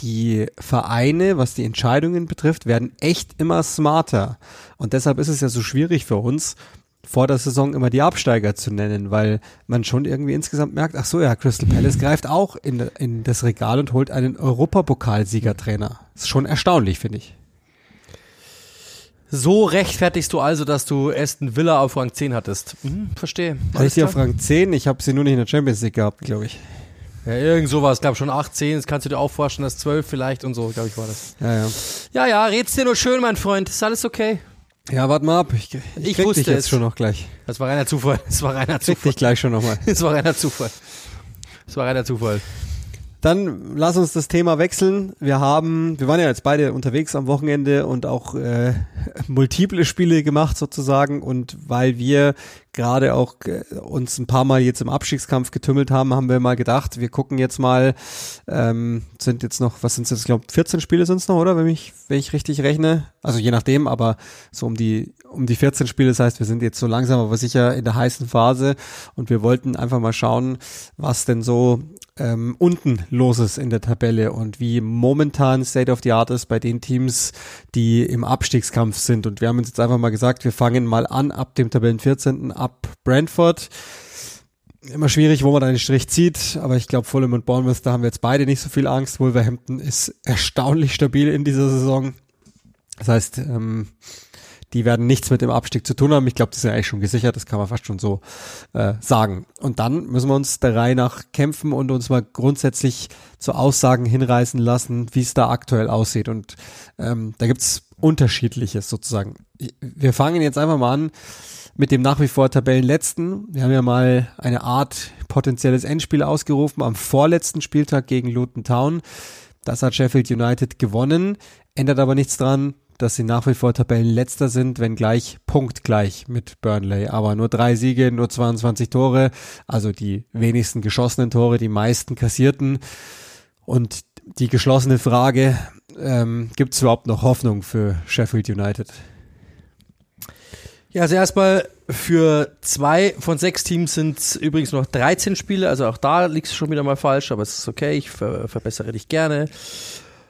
die Vereine, was die Entscheidungen betrifft, werden echt immer smarter. Und deshalb ist es ja so schwierig für uns, vor der Saison immer die Absteiger zu nennen, weil man schon irgendwie insgesamt merkt, ach so, ja, Crystal Palace greift auch in, in das Regal und holt einen Europapokalsiegertrainer. Ist schon erstaunlich, finde ich. So rechtfertigst du also, dass du Aston Villa auf Rang 10 hattest. Mhm, verstehe. Hatte ich die auf Rang 10? Ich habe sie nur nicht in der Champions League gehabt, glaube ich. Ja, irgend sowas, glaube schon 18, das kannst du dir auch vorstellen, dass 12 vielleicht und so, glaube ich, war das. Ja, ja. Ja, ja, red's dir nur schön, mein Freund. Ist alles okay? Ja, warte mal ab. Ich, ich, ich wusste dich jetzt es. schon noch gleich. Das war reiner Zufall. Das war reiner Zufall. Krieg dich gleich schon nochmal. Das war reiner Zufall. Das war reiner Zufall. Dann lass uns das Thema wechseln. Wir haben, wir waren ja jetzt beide unterwegs am Wochenende und auch äh, multiple Spiele gemacht sozusagen. Und weil wir gerade auch äh, uns ein paar Mal jetzt im Abstiegskampf getümmelt haben, haben wir mal gedacht, wir gucken jetzt mal, ähm, sind jetzt noch, was sind jetzt, ich glaube 14 Spiele sind es noch, oder? Wenn ich, wenn ich richtig rechne. Also je nachdem, aber so um die, um die 14 Spiele, das heißt, wir sind jetzt so langsam, aber sicher in der heißen Phase und wir wollten einfach mal schauen, was denn so ähm, unten los ist in der Tabelle und wie momentan State of the Art ist bei den Teams, die im Abstiegskampf sind. Und wir haben uns jetzt einfach mal gesagt, wir fangen mal an ab dem Tabellen 14. ab Brentford. immer schwierig, wo man den Strich zieht, aber ich glaube, Fulham und Bournemouth, da haben wir jetzt beide nicht so viel Angst. Wolverhampton ist erstaunlich stabil in dieser Saison. Das heißt, ähm, die werden nichts mit dem Abstieg zu tun haben. Ich glaube, das ist ja eigentlich schon gesichert, das kann man fast schon so äh, sagen. Und dann müssen wir uns der Reihe nach kämpfen und uns mal grundsätzlich zu Aussagen hinreißen lassen, wie es da aktuell aussieht. Und ähm, da gibt's unterschiedliches sozusagen. Wir fangen jetzt einfach mal an mit dem nach wie vor Tabellenletzten. Wir haben ja mal eine Art potenzielles Endspiel ausgerufen am vorletzten Spieltag gegen Luton Town. Das hat Sheffield United gewonnen, ändert aber nichts dran, dass sie nach wie vor Tabellenletzter sind, wenn gleich punktgleich mit Burnley. Aber nur drei Siege, nur 22 Tore, also die wenigsten geschossenen Tore, die meisten kassierten. Und die geschlossene Frage, ähm, gibt es überhaupt noch Hoffnung für Sheffield United? Ja, also erstmal für zwei von sechs Teams sind es übrigens noch 13 Spiele, also auch da liegst du schon wieder mal falsch, aber es ist okay, ich ver verbessere dich gerne.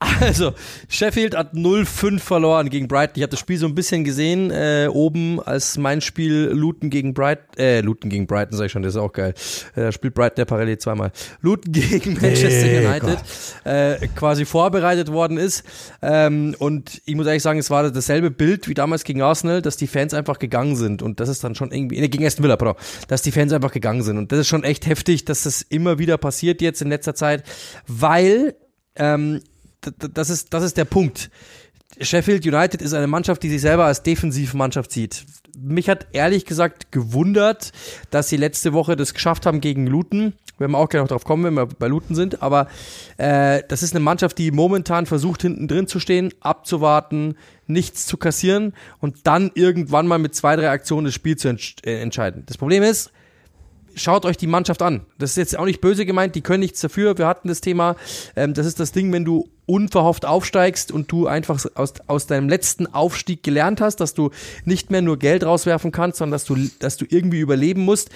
Also, Sheffield hat 0-5 verloren gegen Brighton. Ich habe das Spiel so ein bisschen gesehen, äh, oben als mein Spiel Luton gegen Brighton, äh, Luton gegen Brighton, sag ich schon, das ist auch geil. Äh, spielt Brighton ja parallel zweimal. Luton gegen Manchester Hey, United äh, quasi vorbereitet worden ist. Ähm, und ich muss ehrlich sagen, es war dasselbe Bild wie damals gegen Arsenal, dass die Fans einfach gegangen sind. Und das ist dann schon irgendwie, nee, gegen Aston Villa, pardon, dass die Fans einfach gegangen sind. Und das ist schon echt heftig, dass das immer wieder passiert jetzt in letzter Zeit, weil ähm, das ist, das ist der Punkt. Sheffield United ist eine Mannschaft, die sich selber als Defensivmannschaft sieht. Mich hat ehrlich gesagt gewundert, dass sie letzte Woche das geschafft haben gegen Luton. Wir werden auch gleich noch drauf kommen, wenn wir bei Luton sind. Aber äh, das ist eine Mannschaft, die momentan versucht, hinten drin zu stehen, abzuwarten, nichts zu kassieren und dann irgendwann mal mit zwei, drei Aktionen das Spiel zu entsch äh, entscheiden. Das Problem ist, schaut euch die Mannschaft an. Das ist jetzt auch nicht böse gemeint, die können nichts dafür. Wir hatten das Thema, ähm, das ist das Ding, wenn du unverhofft aufsteigst und du einfach aus, aus deinem letzten Aufstieg gelernt hast, dass du nicht mehr nur Geld rauswerfen kannst, sondern dass du, dass du irgendwie überleben musst.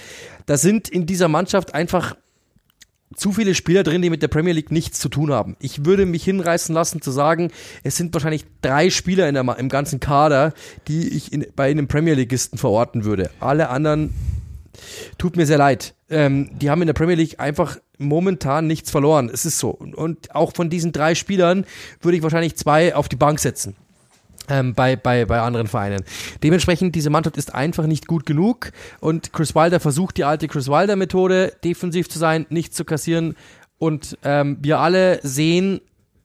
Da sind in dieser Mannschaft einfach zu viele Spieler drin, die mit der Premier League nichts zu tun haben. Ich würde mich hinreißen lassen zu sagen, es sind wahrscheinlich drei Spieler in der, im ganzen Kader, die ich in, bei einem Premier Leagueisten verorten würde. Alle anderen tut mir sehr leid. Ähm, die haben in der Premier League einfach momentan nichts verloren. Es ist so. Und- auch von diesen drei Spielern würde ich wahrscheinlich zwei auf die Bank setzen. Ähm, bei, bei, bei anderen Vereinen. Dementsprechend, diese Mannschaft ist einfach nicht gut genug und Chris Wilder versucht die alte Chris Wilder Methode, defensiv zu sein, nichts zu kassieren und ähm, wir alle sehen,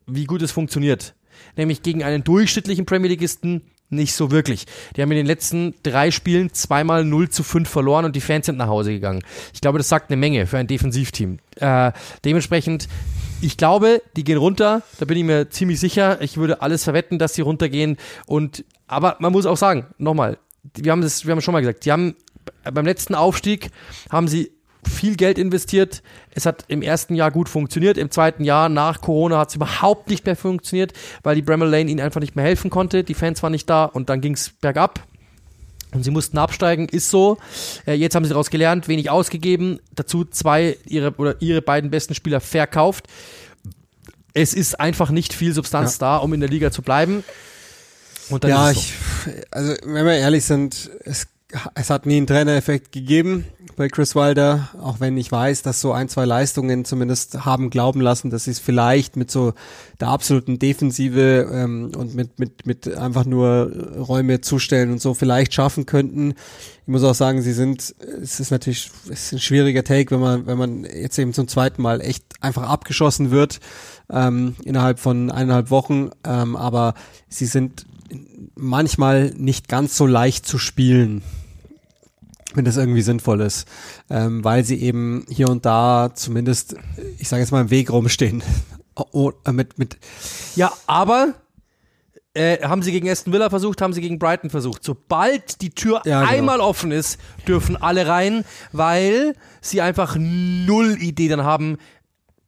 wie gut es funktioniert. Nämlich gegen einen durchschnittlichen Premier Leagueisten nicht so wirklich. Die haben in den letzten drei Spielen zweimal 0 zu 5 verloren und die Fans sind nach Hause gegangen. Ich glaube, das sagt eine Menge für ein Defensivteam. Äh, dementsprechend, ich glaube, die gehen runter, da bin ich mir ziemlich sicher. Ich würde alles verwetten, dass sie runtergehen. Und aber man muss auch sagen, nochmal, wir haben das, wir haben es schon mal gesagt, die haben beim letzten Aufstieg haben sie viel Geld investiert. Es hat im ersten Jahr gut funktioniert. Im zweiten Jahr nach Corona hat es überhaupt nicht mehr funktioniert, weil die Bramall Lane ihnen einfach nicht mehr helfen konnte. Die Fans waren nicht da und dann ging es bergab. Und sie mussten absteigen, ist so. Äh, jetzt haben sie daraus gelernt, wenig ausgegeben. Dazu zwei ihre oder ihre beiden besten Spieler verkauft. Es ist einfach nicht viel Substanz da, um in der Liga zu bleiben. Und dann ja, ist es so. ich, also wenn wir ehrlich sind, es, es hat nie einen Trainereffekt gegeben bei Chris Wilder, auch wenn ich weiß, dass so ein, zwei Leistungen zumindest haben glauben lassen, dass sie es vielleicht mit so der absoluten Defensive ähm, und mit, mit, mit einfach nur Räume zustellen und so vielleicht schaffen könnten. Ich muss auch sagen, sie sind, es ist natürlich, es ist ein schwieriger Take, wenn man, wenn man jetzt eben zum zweiten Mal echt einfach abgeschossen wird ähm, innerhalb von eineinhalb Wochen, ähm, aber sie sind manchmal nicht ganz so leicht zu spielen, wenn das irgendwie sinnvoll ist, ähm, weil sie eben hier und da zumindest, ich sage jetzt mal, im Weg rumstehen. Oh, äh, mit, mit, Ja, aber äh, haben sie gegen Aston Villa versucht, haben sie gegen Brighton versucht. Sobald die Tür Ja, genau. einmal offen ist, dürfen alle rein, weil sie einfach null Idee dann haben.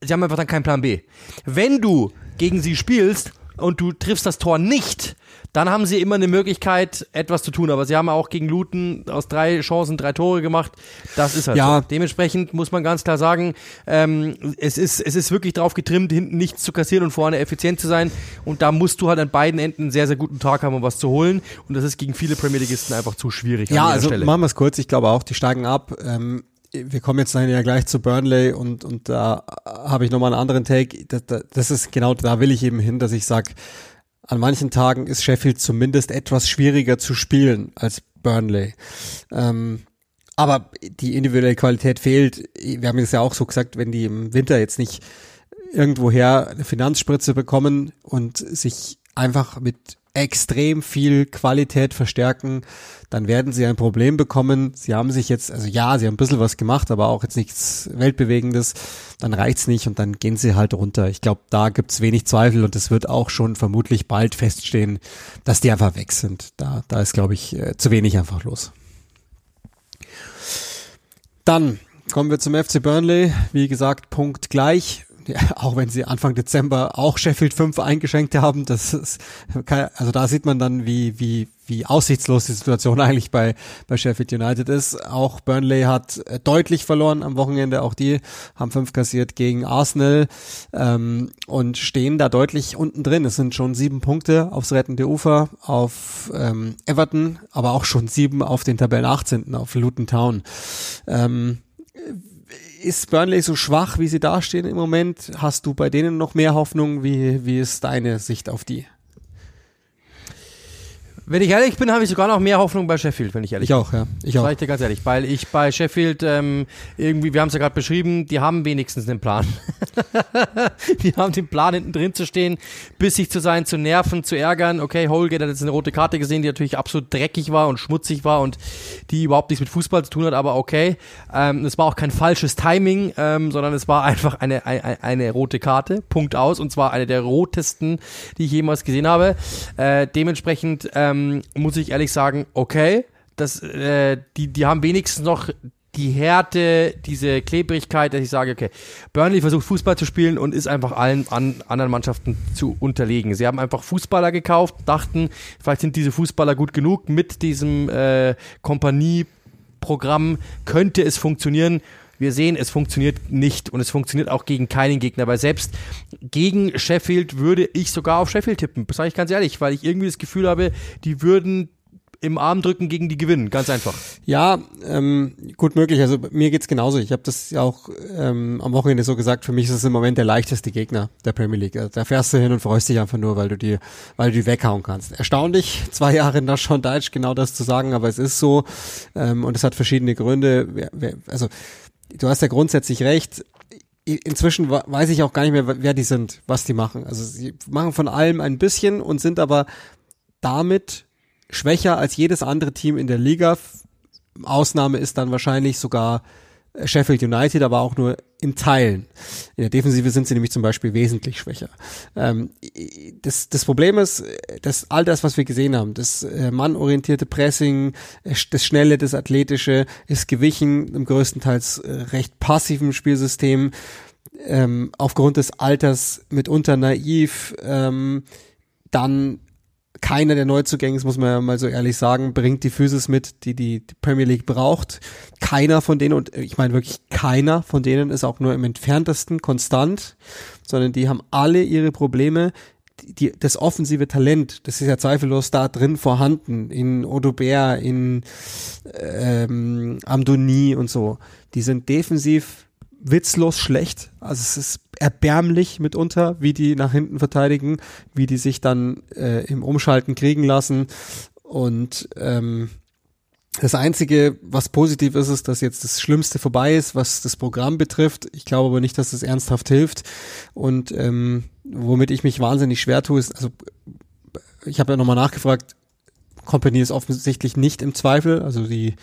Sie haben einfach dann keinen Plan B. Wenn du gegen sie spielst, und du triffst das Tor nicht, dann haben sie immer eine Möglichkeit, etwas zu tun. Aber sie haben auch gegen Luton aus drei Chancen drei Tore gemacht. Das ist halt Ja. so. Dementsprechend muss man ganz klar sagen, ähm, es, ist, es ist wirklich drauf getrimmt, hinten nichts zu kassieren und vorne effizient zu sein. Und da musst du halt an beiden Enden einen sehr, sehr guten Tag haben, um was zu holen. Und das ist gegen viele Premier Ligisten einfach zu schwierig. Ja, also Stelle. machen wir es kurz. Ich glaube auch, die steigen ab. Ähm, wir kommen jetzt dann ja gleich zu Burnley und, und da habe ich nochmal einen anderen Take. Das, das- ist genau, da will ich eben hin, dass ich sag, an manchen Tagen ist Sheffield zumindest etwas schwieriger zu spielen als Burnley. Ähm, aber die individuelle Qualität fehlt. Wir haben es ja auch so gesagt, wenn die im Winter jetzt nicht irgendwoher eine Finanzspritze bekommen und sich einfach mit extrem viel Qualität verstärken, dann werden sie ein Problem bekommen. Sie haben sich jetzt, also ja, sie haben ein bisschen was gemacht, aber auch jetzt nichts Weltbewegendes. Dann reicht's nicht und dann gehen sie halt runter. Ich glaube, da gibt's wenig Zweifel und es wird auch schon vermutlich bald feststehen, dass die einfach weg sind. Da, da ist, glaube ich, äh, zu wenig einfach los. Dann kommen wir zum FC Burnley. Wie gesagt, Punkt gleich. Ja, auch wenn sie Anfang Dezember auch Sheffield 5 eingeschenkt haben, das ist, also da sieht man dann, wie, wie, wie aussichtslos die Situation eigentlich bei, bei Sheffield United ist. Auch Burnley hat äh, deutlich verloren am Wochenende, auch die haben fünf kassiert gegen Arsenal ähm, und stehen da deutlich unten drin. Es sind schon sieben Punkte aufs rettende Ufer auf ähm, Everton, aber auch schon sieben auf den Tabellen 18. auf Luton Town. Ähm, ist Burnley so schwach, wie sie dastehen im Moment? Hast du bei denen noch mehr Hoffnung? Wie, wie ist deine Sicht auf die? Wenn ich ehrlich bin, habe ich sogar noch mehr Hoffnung bei Sheffield, wenn ich ehrlich Ich auch, ja. Ich auch. Sag ich dir ganz ehrlich, weil ich bei Sheffield ähm, irgendwie, wir haben es ja gerade beschrieben, die haben wenigstens einen Plan. die haben den Plan, hinten drin zu stehen, bissig zu sein, zu nerven, zu ärgern. Okay, Holgate hat jetzt eine rote Karte gesehen, die natürlich absolut dreckig war und schmutzig war und die überhaupt nichts mit Fußball zu tun hat, aber okay. Ähm, es war auch kein falsches Timing, ähm, sondern es war einfach eine, eine, eine rote Karte, Punkt aus, und zwar eine der rotesten, die ich jemals gesehen habe. Äh, dementsprechend ähm, muss ich ehrlich sagen, okay, das, äh, die, die haben wenigstens noch die Härte, diese Klebrigkeit, dass ich sage, okay, Burnley versucht Fußball zu spielen und ist einfach allen an, anderen Mannschaften zu unterlegen. Sie haben einfach Fußballer gekauft, dachten, vielleicht sind diese Fußballer gut genug mit diesem äh, Kompanieprogramm, könnte es funktionieren. Wir sehen, es funktioniert nicht und es funktioniert auch gegen keinen Gegner, weil selbst gegen Sheffield würde ich sogar auf Sheffield tippen, sage ich ganz ehrlich, weil ich irgendwie das Gefühl habe, die würden im Arm drücken gegen die gewinnen, ganz einfach. Ja, ähm, gut möglich. Also mir geht's genauso. Ich habe das ja auch ähm, am Wochenende so gesagt. Für mich ist es im Moment der leichteste Gegner der Premier League. Also Da fährst du hin und freust dich einfach nur, weil du die, weil du die weghauen kannst. Erstaunlich, zwei Jahre nach Sean Deitch genau das zu sagen, aber es ist so ähm, und es hat verschiedene Gründe. Also du hast ja grundsätzlich recht. Inzwischen weiß ich auch gar nicht mehr, wer die sind, was die machen. Also sie machen von allem ein bisschen und sind aber damit schwächer als jedes andere Team in der Liga. Ausnahme ist dann wahrscheinlich sogar Sheffield United, aber auch nur in Teilen. In der Defensive sind sie nämlich zum Beispiel wesentlich schwächer. Ähm, das, das Problem ist, dass all das, was wir gesehen haben, das äh, mannorientierte Pressing, äh, das schnelle, das athletische, ist gewichen im größtenteils äh, recht passiven Spielsystem. Ähm, aufgrund des Alters mitunter naiv, ähm, dann keiner der Neuzugänge, muss man ja mal so ehrlich sagen, bringt die Physis mit, die die Premier League braucht. Keiner von denen, und ich meine wirklich keiner von denen ist auch nur im entferntesten konstant, sondern die haben alle ihre Probleme. Die, das offensive Talent, das ist ja zweifellos da drin vorhanden, in Odobert, in ähm, Amdoni und so. Die sind defensiv witzlos schlecht. Also es ist erbärmlich mitunter, wie die nach hinten verteidigen, wie die sich dann äh, im Umschalten kriegen lassen. Und ähm, das Einzige, was positiv ist, ist, dass jetzt das Schlimmste vorbei ist, was das Programm betrifft. Ich glaube aber nicht, dass es ernsthaft hilft. Und ähm, womit ich mich wahnsinnig schwer tue, ist, also ich habe ja nochmal nachgefragt, Company ist offensichtlich nicht im Zweifel. Also die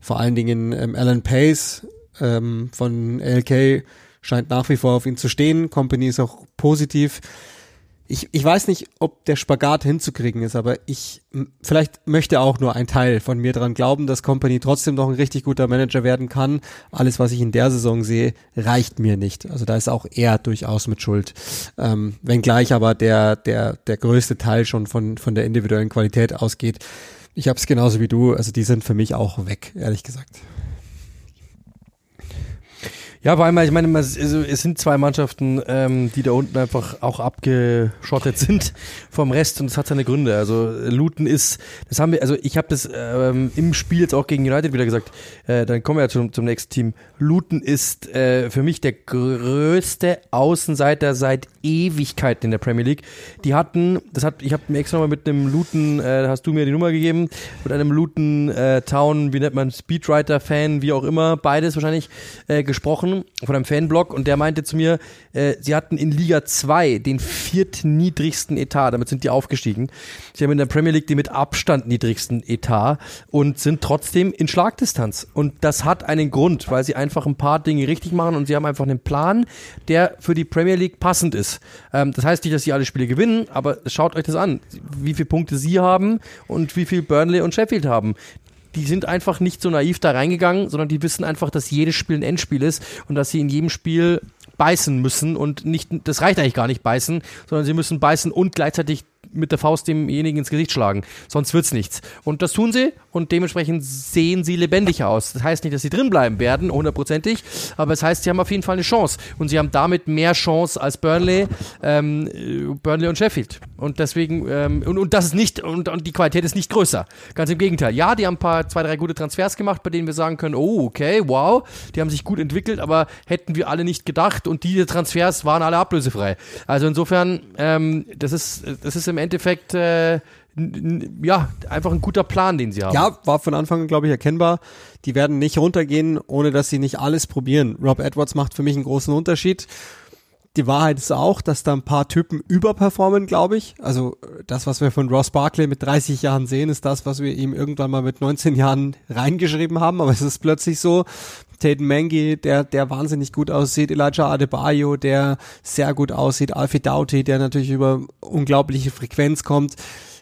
vor allen Dingen ähm, Alan Pace ähm, von LK scheint nach wie vor auf ihn zu stehen. Company ist auch positiv. ich, ich weiß nicht, ob der Spagat hinzukriegen ist, aber ich vielleicht möchte auch nur ein Teil von mir dran glauben, dass Company trotzdem noch ein richtig guter Manager werden kann. Alles, was ich in der Saison sehe, reicht mir nicht. Also da ist auch er durchaus mit Schuld. Ähm, wenngleich aber der, der, der größte Teil schon von, von der individuellen Qualität ausgeht. Ich habe es genauso wie du, also die sind für mich auch weg, ehrlich gesagt. Ja, vor allem, ich meine, es also, es sind zwei Mannschaften, ähm, die da unten einfach auch abgeschottet sind vom Rest und das hat seine Gründe. Also Luton ist, das haben wir, also ich habe das ähm, im Spiel jetzt auch gegen United wieder gesagt, äh, dann kommen wir ja zum, zum nächsten Team. Luton ist äh, für mich der größte Außenseiter seit Ewigkeiten in der Premier League. Die hatten, das hat, ich habe mir extra mal mit einem Luton, äh, hast du mir die Nummer gegeben, mit einem Luton äh, Town, wie nennt man, Speedwriter-Fan, wie auch immer, beides wahrscheinlich, äh, gesprochen von einem Fanblog und der meinte zu mir, äh, sie hatten in Liga 2 den viertniedrigsten Etat, damit sind die aufgestiegen. Sie haben in der Premier League den mit Abstand niedrigsten Etat und sind trotzdem in Schlagdistanz. Und das hat einen Grund, weil sie einfach ein paar Dinge richtig machen und sie haben einfach einen Plan, der für die Premier League passend ist. Ähm, das heißt nicht, dass sie alle Spiele gewinnen, aber schaut euch das an, wie viele Punkte sie haben und wie viel Burnley und Sheffield haben die sind einfach nicht so naiv da reingegangen, sondern die wissen einfach, dass jedes Spiel ein Endspiel ist und dass sie in jedem Spiel beißen müssen und nicht, das reicht eigentlich gar nicht beißen, sondern sie müssen beißen und gleichzeitig mit der Faust demjenigen ins Gesicht schlagen. Sonst wird's nichts. Und das tun sie und dementsprechend sehen sie lebendig aus. Das heißt nicht, dass sie drin bleiben werden, hundertprozentig, aber es heißt, sie haben auf jeden Fall eine Chance. Und sie haben damit mehr Chance als Burnley, ähm, äh, Burnley und Sheffield. Und deswegen, ähm, und, und das ist nicht, und, und die Qualität ist nicht größer. Ganz im Gegenteil. Ja, die haben ein paar, zwei, drei gute Transfers gemacht, bei denen wir sagen können, oh, okay, wow, die haben sich gut entwickelt, aber hätten wir alle nicht gedacht und diese Transfers waren alle ablösefrei. Also insofern, ähm, das ist, das ist im Endeffekt, äh, ja, einfach ein guter Plan, den sie haben. Ja, war von Anfang an, glaube ich, erkennbar. Die werden nicht runtergehen, ohne dass sie nicht alles probieren. Rob Edwards macht für mich einen großen Unterschied. Die Wahrheit ist auch, dass da ein paar Typen überperformen, glaube ich. Also das, was wir von Ross Barkley mit 30 Jahren sehen, ist das, was wir ihm irgendwann mal mit 19 Jahren reingeschrieben haben. Aber es ist plötzlich so. Tatum Mengi, der, der wahnsinnig gut aussieht. Elijah Adebayo, der sehr gut aussieht. Alfie Doughty, der natürlich über unglaubliche Frequenz kommt.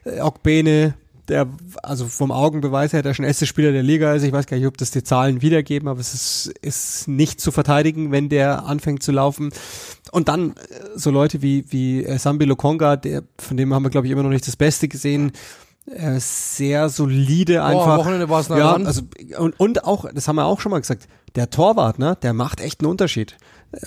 Äh, Okbene, der, also vom Augenbeweis her der schnellste Spieler der Liga ist. Ich weiß gar nicht, ob das die Zahlen wiedergeben, aber es ist, ist nicht zu verteidigen, wenn der anfängt zu laufen. Und dann äh, so Leute wie, wie äh, Sambi Lokonga, der, von dem haben wir, glaube ich, immer noch nicht das Beste gesehen. Äh, sehr solide einfach. am Wochenende war es ja, also und, und auch, das haben wir auch schon mal gesagt, der Torwart, ne, der macht echt einen Unterschied.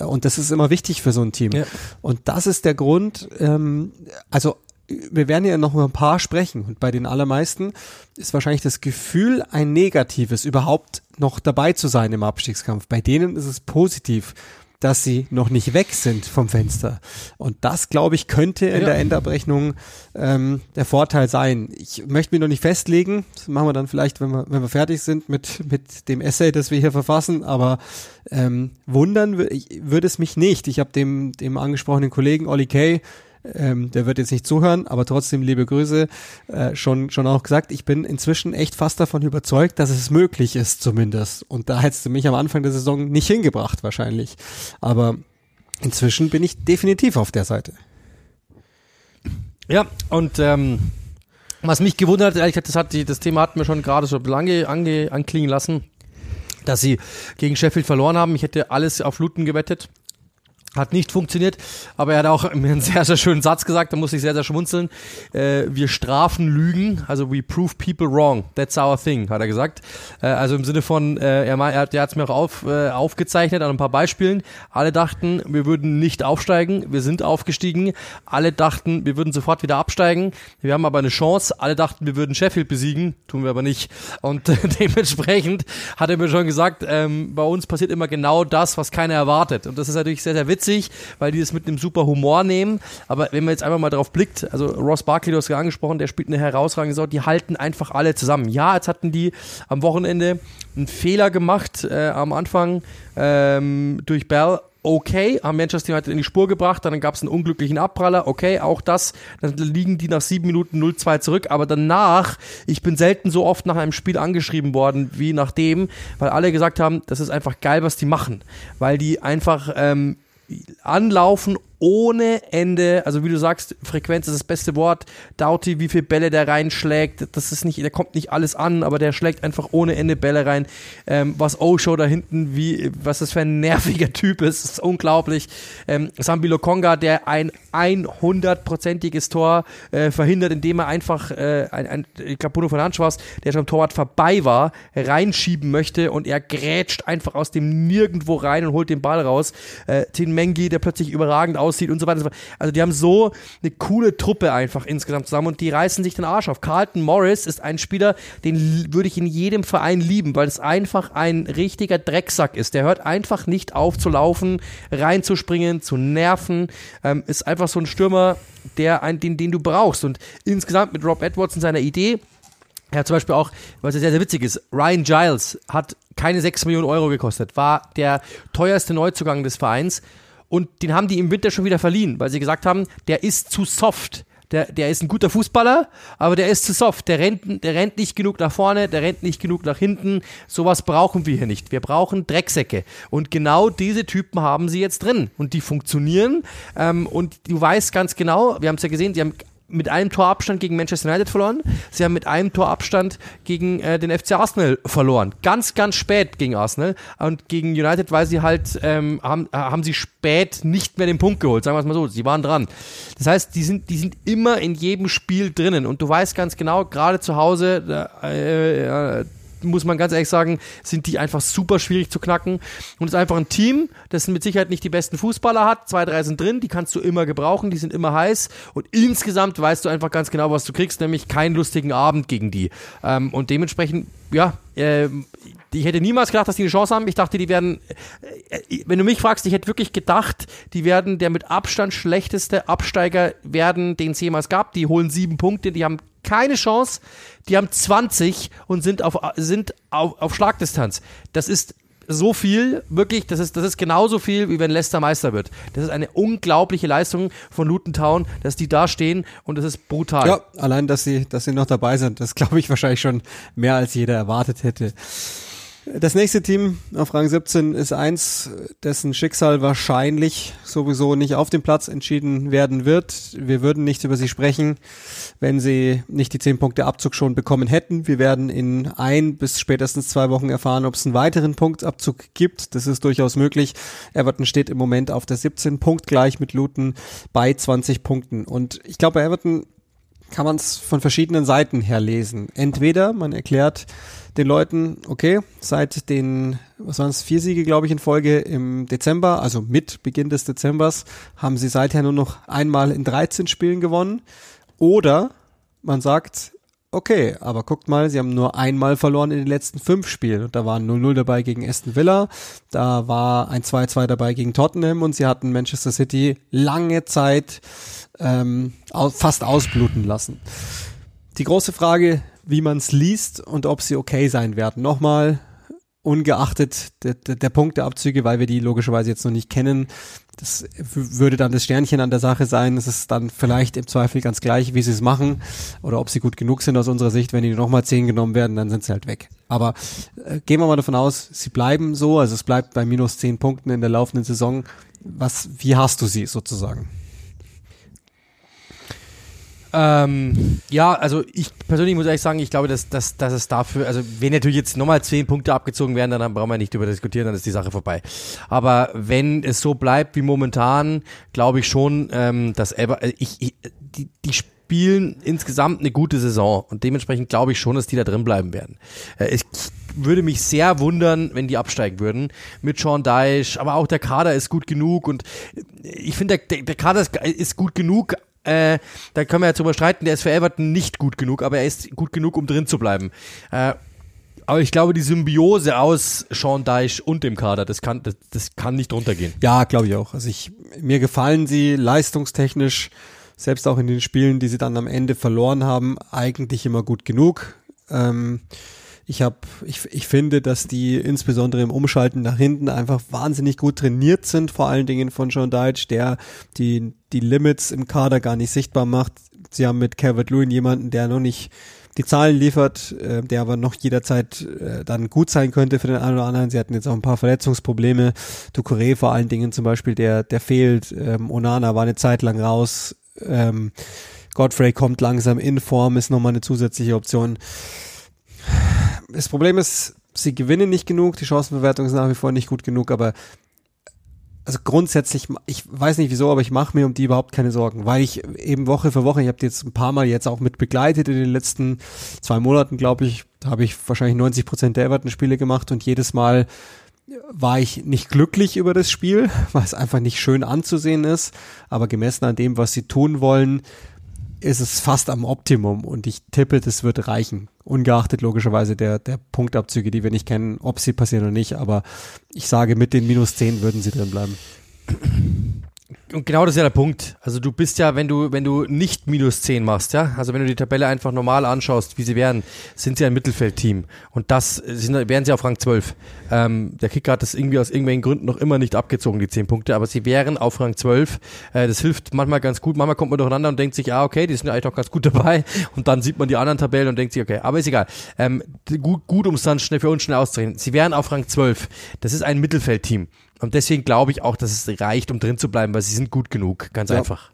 Und das ist immer wichtig für so ein Team. Ja. Und das ist der Grund, ähm, also wir werden ja noch über ein paar sprechen und bei den allermeisten ist wahrscheinlich das Gefühl ein negatives, überhaupt noch dabei zu sein im Abstiegskampf. Bei denen ist es positiv, dass sie noch nicht weg sind vom Fenster. Und das, glaube ich, könnte in Ja. der Endabrechnung ähm, der Vorteil sein. Ich möchte mich noch nicht festlegen. Das machen wir dann vielleicht, wenn wir, wenn wir fertig sind mit, mit dem Essay, das wir hier verfassen. Aber ähm, wundern würde es mich nicht. Ich habe dem, dem angesprochenen Kollegen Olli Kay ähm, der wird jetzt nicht zuhören, aber trotzdem liebe Grüße, äh, schon, schon auch gesagt, ich bin inzwischen echt fast davon überzeugt, dass es möglich ist zumindest. Und da hättest du mich am Anfang der Saison nicht hingebracht wahrscheinlich. Aber inzwischen bin ich definitiv auf der Seite. Ja, und ähm, was mich gewundert hat, ehrlich gesagt, das, hat die, das Thema hatten wir schon gerade so lange ange, anklingen lassen, dass sie gegen Sheffield verloren haben. Ich hätte alles auf Luton gewettet. Hat nicht funktioniert, aber er hat auch mir einen sehr, sehr schönen Satz gesagt, da muss ich sehr, sehr schmunzeln. Äh, wir strafen Lügen, also we prove people wrong. That's our thing, hat er gesagt. Äh, also im Sinne von, äh, er, er hat es mir auch auf, äh, aufgezeichnet an ein paar Beispielen. Alle dachten, wir würden nicht aufsteigen, wir sind aufgestiegen. Alle dachten, wir würden sofort wieder absteigen. Wir haben aber eine Chance. Alle dachten, wir würden Sheffield besiegen, tun wir aber nicht. Und dementsprechend hat er mir schon gesagt, ähm, bei uns passiert immer genau das, was keiner erwartet. Und das ist natürlich sehr, sehr witzig, weil die das mit einem super Humor nehmen. Aber wenn man jetzt einfach mal drauf blickt, also Ross Barkley, du hast ja angesprochen, der spielt eine herausragende Saison, die halten einfach alle zusammen. Ja, jetzt hatten die am Wochenende einen Fehler gemacht äh, am Anfang ähm, durch Bell. Okay, haben Manchester United in die Spur gebracht, dann gab es einen unglücklichen Abpraller, okay, auch das, dann liegen die nach sieben Minuten 0-2 zurück, aber danach, ich bin selten so oft nach einem Spiel angeschrieben worden wie nach dem, weil alle gesagt haben, das ist einfach geil, was die machen, weil die einfach ähm, anlaufen ohne Ende, also wie du sagst, Frequenz ist das beste Wort. Doughty, wie viele Bälle der reinschlägt, das ist nicht, der kommt nicht alles an, aber der schlägt einfach ohne Ende Bälle rein. Ähm, was Osho da hinten, wie, was das für ein nerviger Typ ist, ist unglaublich. Ähm, Sambi Lokonga, der ein 100-prozentiges Tor äh, verhindert, indem er einfach, äh, ein, ein, ich glaube Bruno Fernandes war der schon am Torwart vorbei war, reinschieben möchte und er grätscht einfach aus dem Nirgendwo rein und holt den Ball raus. Äh, Tin Mengi, der plötzlich überragend aussieht und so weiter. Also die haben so eine coole Truppe einfach insgesamt zusammen und die reißen sich den Arsch auf. Carlton Morris ist ein Spieler, den würde ich in jedem Verein lieben, weil es einfach ein richtiger Drecksack ist. Der hört einfach nicht auf zu laufen, reinzuspringen, zu nerven. Ähm, ist einfach so ein Stürmer, der ein, den, den du brauchst. Und insgesamt mit Rob Edwards und seiner Idee, ja, zum Beispiel auch, was ja sehr, sehr witzig ist, Ryan Giles hat keine 6 Millionen Euro gekostet, war der teuerste Neuzugang des Vereins und den haben die im Winter schon wieder verliehen, weil sie gesagt haben, der ist zu soft. Der, der ist ein guter Fußballer, aber der ist zu soft. Der rennt, der rennt nicht genug nach vorne, der rennt nicht genug nach hinten. Sowas brauchen wir hier nicht. Wir brauchen Drecksäcke. Und genau diese Typen haben sie jetzt drin. Und die funktionieren. Ähm, und du weißt ganz genau, wir haben es ja gesehen, die haben mit einem Torabstand gegen Manchester United verloren. Sie haben mit einem Torabstand gegen äh, den FC Arsenal verloren. Ganz, ganz spät gegen Arsenal. Und gegen United, weil sie halt, ähm, haben, äh, haben sie spät nicht mehr den Punkt geholt. Sagen wir es mal so. Sie waren dran. Das heißt, die sind, die sind immer in jedem Spiel drinnen. Und du weißt ganz genau, gerade zu Hause, äh, äh, muss man ganz ehrlich sagen, sind die einfach super schwierig zu knacken. Und es ist einfach ein Team, das mit Sicherheit nicht die besten Fußballer hat. Zwei, drei sind drin, die kannst du immer gebrauchen, die sind immer heiß. Und insgesamt weißt du einfach ganz genau, was du kriegst, nämlich keinen lustigen Abend gegen die. Ähm, und dementsprechend, ja, äh, ich hätte niemals gedacht, dass die eine Chance haben. Ich dachte, die werden, äh, wenn du mich fragst, ich hätte wirklich gedacht, die werden der mit Abstand schlechteste Absteiger werden, den es jemals gab. Die holen sieben Punkte, die haben keine Chance. Die haben 20 und sind auf, sind auf, auf Schlagdistanz. Das ist so viel, wirklich, das ist, das ist genauso viel, wie wenn Leicester Meister wird. Das ist eine unglaubliche Leistung von Luton Town, dass die da stehen und das ist brutal. Ja, allein, dass sie, dass sie noch dabei sind, das glaube ich wahrscheinlich schon mehr als jeder erwartet hätte. Das nächste Team auf Rang 17 ist eins, dessen Schicksal wahrscheinlich sowieso nicht auf dem Platz entschieden werden wird. Wir würden nicht über sie sprechen, wenn sie nicht die 10 Punkte Abzug schon bekommen hätten. Wir werden in ein bis spätestens zwei Wochen erfahren, ob es einen weiteren Punktabzug gibt. Das ist durchaus möglich. Everton steht im Moment auf der 17 Punkt gleich mit Luton bei 20 Punkten. Und ich glaube, bei Everton kann man es von verschiedenen Seiten her lesen. Entweder man erklärt, den Leuten, okay, seit den, was waren es, vier Siege, glaube ich, in Folge im Dezember, also mit Beginn des Dezembers, haben sie seither nur noch einmal in 13 Spielen gewonnen. Oder man sagt, okay, aber guckt mal, sie haben nur einmal verloren in den letzten fünf Spielen. Und da waren 0-0 dabei gegen Aston Villa, da war ein 2-2 dabei gegen Tottenham und sie hatten Manchester City lange Zeit ähm, fast ausbluten lassen. Die große Frage, wie man es liest und ob sie okay sein werden. Nochmal, ungeachtet der, der, der Punkteabzüge, weil wir die logischerweise jetzt noch nicht kennen, das würde dann das Sternchen an der Sache sein. Es ist dann vielleicht im Zweifel ganz gleich, wie sie es machen oder ob sie gut genug sind aus unserer Sicht. Wenn die nochmal zehn genommen werden, dann sind sie halt weg. Aber äh, gehen wir mal davon aus, sie bleiben so. Also es bleibt bei minus zehn Punkten in der laufenden Saison. Was, wie hast du sie sozusagen? Ähm, ja, also ich persönlich muss ehrlich sagen, ich glaube, dass, dass, dass es dafür, also wenn natürlich jetzt nochmal zehn Punkte abgezogen werden, dann brauchen wir nicht darüber diskutieren, dann ist die Sache vorbei. Aber wenn es so bleibt wie momentan, glaube ich schon, ähm, dass Ever, äh, ich, ich, die, die spielen insgesamt eine gute Saison und dementsprechend glaube ich schon, dass die da drin bleiben werden. Äh, ich würde mich sehr wundern, wenn die absteigen würden mit Sean Dyche, aber auch der Kader ist gut genug und ich finde, der, der Kader ist, ist gut genug, äh, da können wir ja drüber streiten, der ist für Everton nicht gut genug, aber er ist gut genug, um drin zu bleiben. Äh, aber ich glaube, die Symbiose aus Sean Deich und dem Kader, das kann, das, das kann nicht runtergehen. Ja, glaube ich auch. Also ich, mir gefallen sie leistungstechnisch, selbst auch in den Spielen, die sie dann am Ende verloren haben, eigentlich immer gut genug. Ähm, ich habe, ich, ich finde, dass die insbesondere im Umschalten nach hinten einfach wahnsinnig gut trainiert sind, vor allen Dingen von John Deitch, der die, die Limits im Kader gar nicht sichtbar macht. Sie haben mit Calvert Lewin jemanden, der noch nicht die Zahlen liefert, äh, der aber noch jederzeit äh, dann gut sein könnte für den einen oder anderen. Sie hatten jetzt auch ein paar Verletzungsprobleme. Ducouré vor allen Dingen zum Beispiel, der, der fehlt. Ähm, Onana war eine Zeit lang raus. Ähm, Godfrey kommt langsam in Form, ist nochmal eine zusätzliche Option. Das Problem ist, sie gewinnen nicht genug, die Chancenverwertung ist nach wie vor nicht gut genug, aber also grundsätzlich, ich weiß nicht wieso, aber ich mache mir um die überhaupt keine Sorgen, weil ich eben Woche für Woche, ich habe die jetzt ein paar Mal jetzt auch mit begleitet in den letzten zwei Monaten, glaube ich, habe ich wahrscheinlich 90 Prozent der Everton-Spiele gemacht und jedes Mal war ich nicht glücklich über das Spiel, weil es einfach nicht schön anzusehen ist, aber gemessen an dem, was sie tun wollen, ist es fast am Optimum und ich tippe, das wird reichen. Ungeachtet logischerweise der, der Punktabzüge, die wir nicht kennen, ob sie passieren oder nicht, aber ich sage, mit den minus 10 würden sie drin bleiben. Und genau das ist ja der Punkt. Also du bist ja, wenn du, wenn du nicht minus 10 machst, ja, also wenn du die Tabelle einfach normal anschaust, wie sie wären, sind sie ein Mittelfeldteam. Und das sind, wären sie auf Rang 12. Ähm, der Kicker hat das irgendwie aus irgendwelchen Gründen noch immer nicht abgezogen, die 10 Punkte, aber sie wären auf Rang 12. Äh, das hilft manchmal ganz gut. Manchmal kommt man durcheinander und denkt sich, ah, okay, die sind eigentlich noch ganz gut dabei. Und dann sieht man die anderen Tabellen und denkt sich, okay, aber ist egal. Ähm, gut, gut um es dann schnell für uns schnell auszurechnen. Sie wären auf Rang 12. Das ist ein Mittelfeldteam. Und deswegen glaube ich auch, dass es reicht, um drin zu bleiben, weil sie sind gut genug. Ganz Ja. einfach.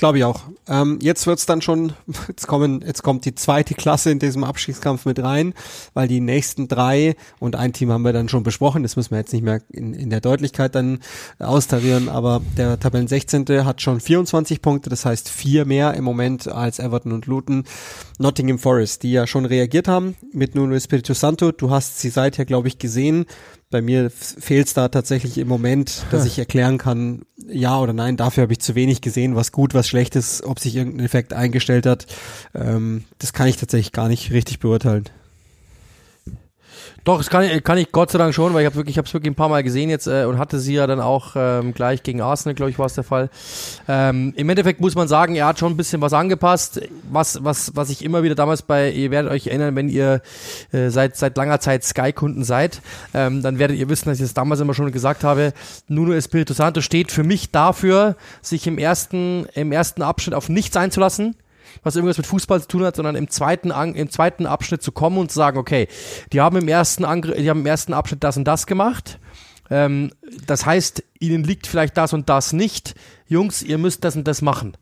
Glaube ich auch. Ähm, jetzt wird's dann schon, jetzt kommen, jetzt kommt die zweite Klasse in diesem Abstiegskampf mit rein, weil die nächsten drei und ein Team haben wir dann schon besprochen, das müssen wir jetzt nicht mehr in, in der Deutlichkeit dann austarieren, aber der Tabellen 16. hat schon 24 Punkte, das heißt vier mehr im Moment als Everton und Luton. Nottingham Forest, die ja schon reagiert haben mit Nuno Espirito Santo. Du hast sie seither, glaube ich, gesehen. Bei mir fehlt es da tatsächlich im Moment, dass ich erklären kann, ja oder nein. Dafür habe ich zu wenig gesehen, was gut, was schlecht ist, ob sich irgendein Effekt eingestellt hat. Ähm, das kann ich tatsächlich gar nicht richtig beurteilen. Doch, das kann ich, kann ich Gott sei Dank schon, weil ich habe wirklich, ich es wirklich ein paar Mal gesehen jetzt äh, und hatte sie ja dann auch ähm, gleich gegen Arsenal, glaube ich, war es der Fall. Ähm, Im Endeffekt muss man sagen, er hat schon ein bisschen was angepasst, was was was ich immer wieder damals bei, ihr werdet euch erinnern, wenn ihr äh, seit seit langer Zeit Sky-Kunden seid, ähm, dann werdet ihr wissen, dass ich das damals immer schon gesagt habe. Nuno Espirito Santo steht für mich dafür, sich im ersten im ersten Abschnitt auf nichts einzulassen was irgendwas mit Fußball zu tun hat, sondern im zweiten, An im zweiten Abschnitt zu kommen und zu sagen, okay, die haben im ersten, Angr die haben im ersten Abschnitt das und das gemacht. Ähm, das heißt, ihnen liegt vielleicht das und das nicht. Jungs, ihr müsst das und das machen.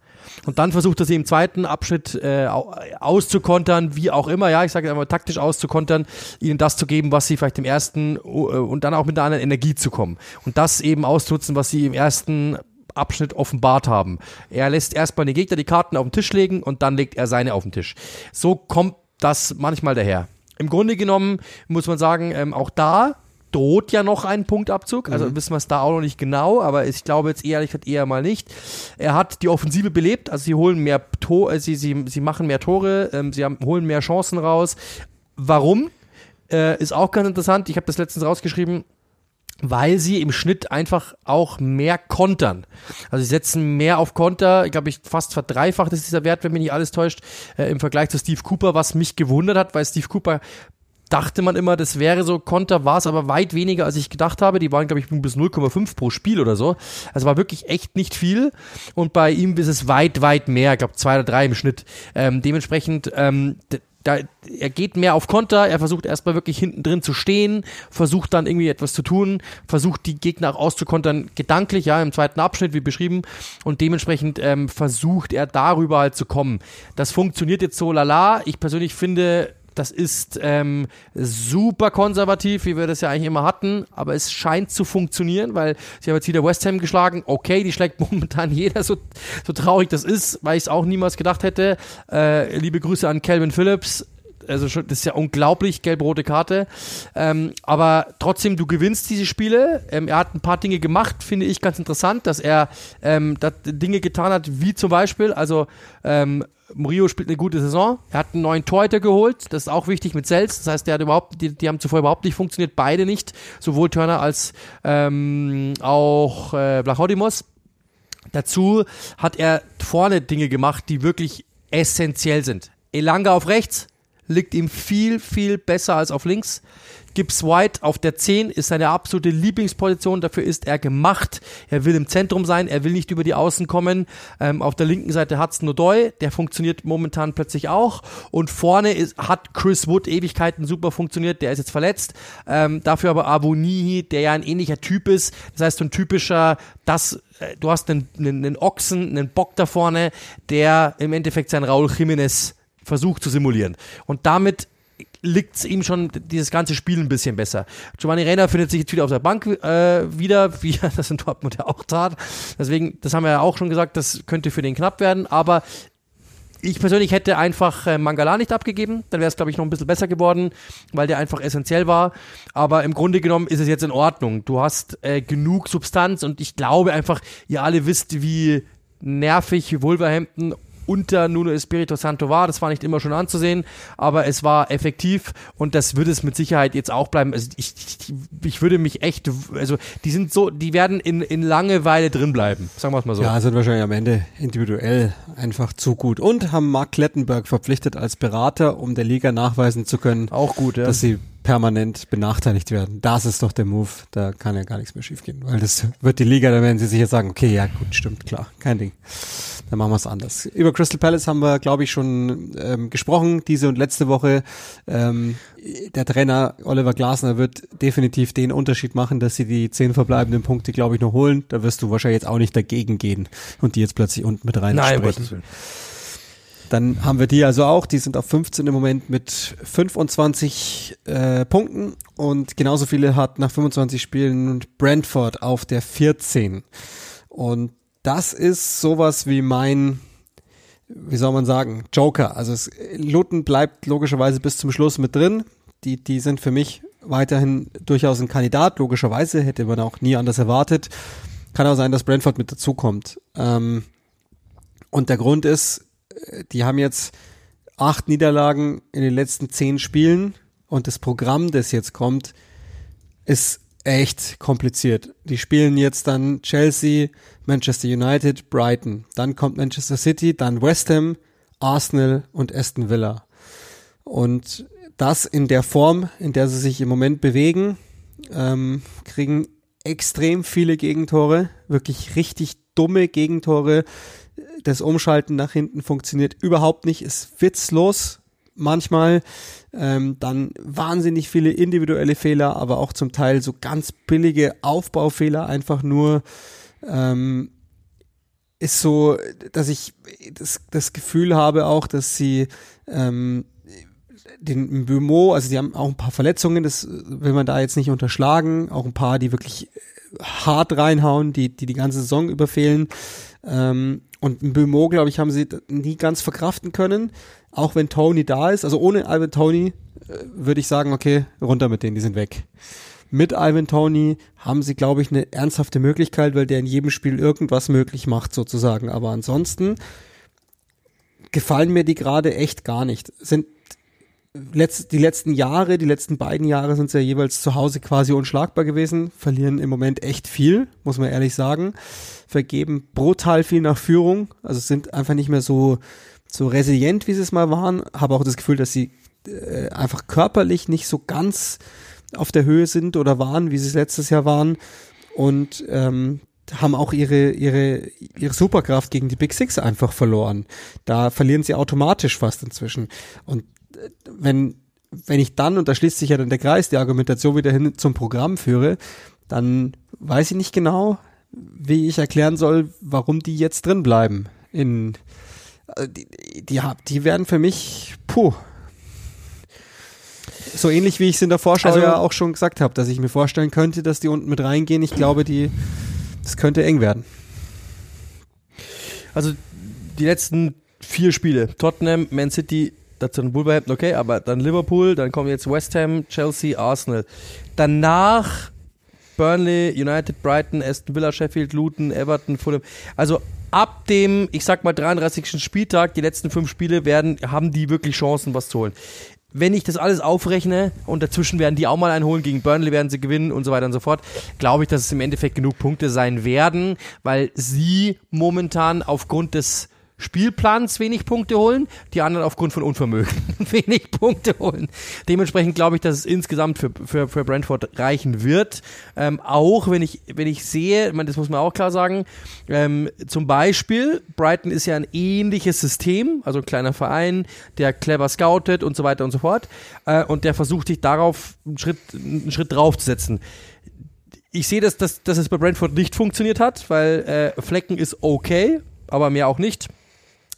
Und dann versucht er sie im zweiten Abschnitt äh, au- auszukontern, wie auch immer, ja, ich sage einmal taktisch auszukontern, ihnen das zu geben, was sie vielleicht im ersten äh, und dann auch mit einer anderen Energie zu kommen. Und das eben auszunutzen, was sie im ersten Abschnitt offenbart haben. Er lässt erstmal den Gegner die Karten auf den Tisch legen und dann legt er seine auf den Tisch. So kommt das manchmal daher. Im Grunde genommen muss man sagen, ähm, auch da droht ja noch ein Punktabzug. Also wissen wir es da auch noch nicht genau, aber ich glaube jetzt ehrlich gesagt eher mal nicht. Er hat die Offensive belebt, also sie holen mehr Tor, äh, sie, sie, sie machen mehr Tore, ähm, sie haben, holen mehr Chancen raus. Warum? Äh, ist auch ganz interessant. Ich habe das letztens rausgeschrieben weil sie im Schnitt einfach auch mehr kontern. Also sie setzen mehr auf Konter, ich glaube ich fast verdreifacht ist dieser Wert, wenn mich nicht alles täuscht, äh, im Vergleich zu Steve Cooper, was mich gewundert hat, weil Steve Cooper dachte man immer, das wäre so Konter, war es aber weit weniger, als ich gedacht habe. Die waren, glaube ich, bis 0,5 pro Spiel oder so. Also war wirklich echt nicht viel. Und bei ihm ist es weit, weit mehr. Ich glaube, zwei oder drei im Schnitt. Ähm, dementsprechend, ähm, da, er geht mehr auf Konter, er versucht erstmal wirklich hinten drin zu stehen, versucht dann irgendwie etwas zu tun, versucht die Gegner auch auszukontern, gedanklich, ja, im zweiten Abschnitt, wie beschrieben, und dementsprechend ähm, versucht er darüber halt zu kommen. Das funktioniert jetzt so lala. Ich persönlich finde, das ist ähm, super konservativ, wie wir das ja eigentlich immer hatten, aber es scheint zu funktionieren, weil sie haben jetzt wieder West Ham geschlagen. Okay, die schlägt momentan jeder, so, so traurig das ist, weil ich es auch niemals gedacht hätte. Äh, liebe Grüße an Calvin Phillips. Also schon, das ist ja unglaublich, gelb-rote Karte. Ähm, aber trotzdem, du gewinnst diese Spiele. Ähm, er hat ein paar Dinge gemacht, finde ich ganz interessant, dass er ähm, Dinge getan hat, wie zum Beispiel, also ähm, Murillo spielt eine gute Saison. Er hat einen neuen Torhüter geholt. Das ist auch wichtig mit Sels. Das heißt, der hat überhaupt, die, die haben zuvor überhaupt nicht funktioniert. Beide nicht. Sowohl Turner als ähm, auch äh, Blachodimos. Dazu hat er vorne Dinge gemacht, die wirklich essentiell sind. Elanga auf rechts, liegt ihm viel, viel besser als auf links. Gibbs White auf der 10 ist seine absolute Lieblingsposition. Dafür ist er gemacht. Er will im Zentrum sein. Er will nicht über die Außen kommen. Ähm, auf der linken Seite hat's Nodoy. Der funktioniert momentan plötzlich auch. Und vorne ist, hat Chris Wood Ewigkeiten super funktioniert. Der ist jetzt verletzt. Ähm, dafür aber Abonihi, der ja ein ähnlicher Typ ist. Das heißt, so ein typischer, das äh, du hast einen, einen, einen Ochsen, einen Bock da vorne, der im Endeffekt sein Raul Jiménez versucht zu simulieren. Und damit liegt es ihm schon dieses ganze Spiel ein bisschen besser. Giovanni Reina findet sich jetzt wieder auf der Bank äh, wieder, wie er das in Dortmund ja auch tat. Deswegen, das haben wir ja auch schon gesagt, das könnte für den knapp werden, aber ich persönlich hätte einfach äh, Mangala nicht abgegeben, dann wäre es, glaube ich, noch ein bisschen besser geworden, weil der einfach essentiell war. Aber im Grunde genommen ist es jetzt in Ordnung. Du hast äh, genug Substanz und ich glaube einfach, ihr alle wisst, wie nervig Wolverhampton unter Nuno Espirito Santo war. Das war nicht immer schon anzusehen, aber es war effektiv und das wird es mit Sicherheit jetzt auch bleiben. Also ich, ich, ich würde mich echt, also die sind so, die werden in, in Langeweile drin bleiben, sagen wir es mal so. Ja, sind wahrscheinlich am Ende individuell einfach zu gut und haben Mark Klettenberg verpflichtet als Berater, um der Liga nachweisen zu können, auch gut, ja. dass sie permanent benachteiligt werden. Das ist doch der Move. Da kann ja gar nichts mehr schiefgehen, weil das wird die Liga, da werden sie sich jetzt sagen, okay, ja gut, stimmt, klar, kein Ding. Dann machen wir es anders. Über Crystal Palace haben wir, glaube ich, schon ähm, gesprochen, diese und letzte Woche. Ähm, der Trainer Oliver Glasner wird definitiv den Unterschied machen, dass sie die zehn verbleibenden Punkte, glaube ich, noch holen. Da wirst du wahrscheinlich jetzt auch nicht dagegen gehen und die jetzt plötzlich unten mit rein Nein. Dann haben wir die also auch, die sind auf 15 im Moment mit 25 äh, Punkten und genauso viele hat nach 25 Spielen Brentford auf der 14. Und das ist sowas wie mein, wie soll man sagen, Joker. Also es, Luton bleibt logischerweise bis zum Schluss mit drin. Die, die sind für mich weiterhin durchaus ein Kandidat, logischerweise, hätte man auch nie anders erwartet. Kann auch sein, dass Brentford mit dazukommt. Ähm, und der Grund ist, die haben jetzt acht Niederlagen in den letzten zehn Spielen und das Programm, das jetzt kommt, ist echt kompliziert. Die spielen jetzt dann Chelsea, Manchester United, Brighton. Dann kommt Manchester City, dann West Ham, Arsenal und Aston Villa. Und das in der Form, in der sie sich im Moment bewegen, ähm, kriegen extrem viele Gegentore, wirklich richtig dumme Gegentore, das Umschalten nach hinten funktioniert überhaupt nicht, ist witzlos manchmal. Ähm, dann wahnsinnig viele individuelle Fehler, aber auch zum Teil so ganz billige Aufbaufehler, einfach nur ähm, ist so, dass ich das, das Gefühl habe auch, dass sie ähm, den Bümo, also die haben auch ein paar Verletzungen, das will man da jetzt nicht unterschlagen, auch ein paar, die wirklich hart reinhauen, die die, die ganze Saison überfehlen. Ähm, und Bümo, glaube ich, haben sie nie ganz verkraften können, auch wenn Tony da ist. Also ohne Ivan Tony äh, würde ich sagen, okay, runter mit denen, die sind weg. Mit Ivan Tony haben sie, glaube ich, eine ernsthafte Möglichkeit, weil der in jedem Spiel irgendwas möglich macht, sozusagen. Aber ansonsten gefallen mir die gerade echt gar nicht. Sind letzt, die letzten Jahre, die letzten beiden Jahre sind sie ja jeweils zu Hause quasi unschlagbar gewesen, verlieren im Moment echt viel, muss man ehrlich sagen, vergeben brutal viel nach Führung, also sind einfach nicht mehr so, so resilient, wie sie es mal waren, habe auch das Gefühl, dass sie äh, einfach körperlich nicht so ganz auf der Höhe sind oder waren, wie sie es letztes Jahr waren und ähm, haben auch ihre, ihre, ihre Superkraft gegen die Big Six einfach verloren. Da verlieren sie automatisch fast inzwischen. Und wenn, wenn ich dann, und da schließt sich ja dann der Kreis, die Argumentation wieder hin zum Programm führe, dann weiß ich nicht genau, wie ich erklären soll, warum die jetzt drin bleiben. In, äh, die, die, die werden für mich, puh, so ähnlich wie ich es in der Vorschau Also- ja auch schon gesagt habe, dass ich mir vorstellen könnte, dass die unten mit reingehen. Ich glaube, die, das könnte eng werden. Also die letzten vier Spiele, Tottenham, Man City, dazu dann Wolverhampton, okay, aber dann Liverpool, dann kommen jetzt West Ham, Chelsea, Arsenal. Danach Burnley, United, Brighton, Aston Villa, Sheffield, Luton, Everton, Fulham. Also ab dem, ich sag mal 33. Spieltag, die letzten fünf Spiele werden, haben die wirklich Chancen, was zu holen. Wenn ich das alles aufrechne und dazwischen werden die auch mal einholen, gegen Burnley werden sie gewinnen und so weiter und so fort, glaube ich, dass es im Endeffekt genug Punkte sein werden, weil sie momentan aufgrund des Spielplans wenig Punkte holen, die anderen aufgrund von Unvermögen wenig Punkte holen. Dementsprechend glaube ich, dass es insgesamt für, für, für Brentford reichen wird. Ähm, auch wenn ich, wenn ich sehe, ich meine, das muss man auch klar sagen, ähm, zum Beispiel, Brighton ist ja ein ähnliches System, also ein kleiner Verein, der clever scoutet und so weiter und so fort. Äh, und der versucht sich darauf einen Schritt, einen Schritt draufzusetzen ich sehe, dass, dass, dass es bei Brentford nicht funktioniert hat, weil äh, Flecken ist okay, aber mehr auch nicht.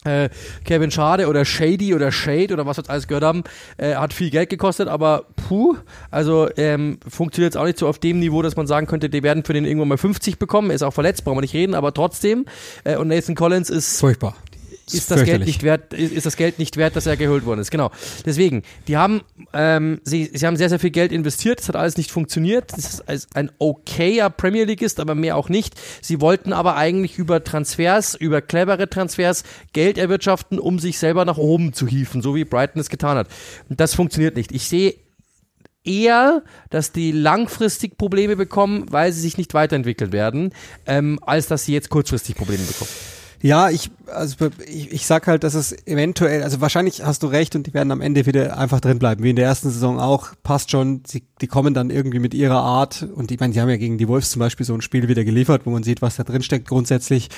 Äh, Kevin Schade oder Shady oder Shade oder was wir jetzt alles gehört haben, äh, hat viel Geld gekostet, aber puh, also ähm, funktioniert jetzt auch nicht so auf dem Niveau, dass man sagen könnte, die werden für den irgendwann mal 50 bekommen, ist auch verletzt, brauchen wir nicht reden, aber trotzdem. Äh, und Nathan Collins ist Furchtbar. Ist das Geld nicht wert, ist, ist das Geld nicht wert, dass er geholt worden ist. Genau. Deswegen, die haben, ähm, sie, sie haben sehr, sehr viel Geld investiert, es hat alles nicht funktioniert. Das ist ein okayer Premier Leagueist, aber mehr auch nicht. Sie wollten aber eigentlich über Transfers, über clevere Transfers Geld erwirtschaften, um sich selber nach oben zu hieven, so wie Brighton es getan hat. Und das funktioniert nicht. Ich sehe eher, dass die langfristig Probleme bekommen, weil sie sich nicht weiterentwickeln werden, ähm, als dass sie jetzt kurzfristig Probleme bekommen. Ja, ich, also ich, ich sag halt, dass es eventuell, also wahrscheinlich hast du recht und die werden am Ende wieder einfach drin bleiben, wie in der ersten Saison auch. Passt schon, sie, die kommen dann irgendwie mit ihrer Art und ich meine, die haben ja gegen die Wolves zum Beispiel so ein Spiel wieder geliefert, wo man sieht, was da drin steckt, grundsätzlich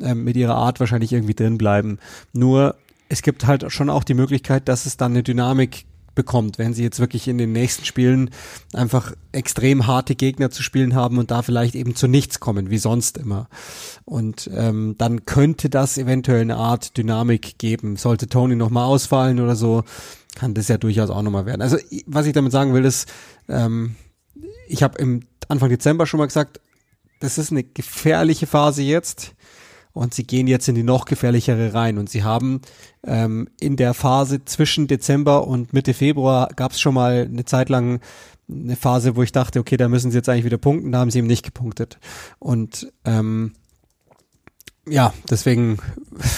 ähm, mit ihrer Art wahrscheinlich irgendwie drin bleiben. Nur es gibt halt schon auch die Möglichkeit, dass es dann eine Dynamik bekommt, wenn sie jetzt wirklich in den nächsten Spielen einfach extrem harte Gegner zu spielen haben und da vielleicht eben zu nichts kommen, wie sonst immer. Und ähm, dann könnte das eventuell eine Art Dynamik geben. Sollte Tony nochmal ausfallen oder so, kann das ja durchaus auch nochmal werden. Also was ich damit sagen will, ist, ähm, ich habe im Anfang Dezember schon mal gesagt, das ist eine gefährliche Phase jetzt und sie gehen jetzt in die noch gefährlichere rein. Und sie haben ähm, in der Phase zwischen Dezember und Mitte Februar gab es schon mal eine Zeit lang eine Phase, wo ich dachte, okay, da müssen sie jetzt eigentlich wieder punkten, da haben sie eben nicht gepunktet. Und ähm, ja, deswegen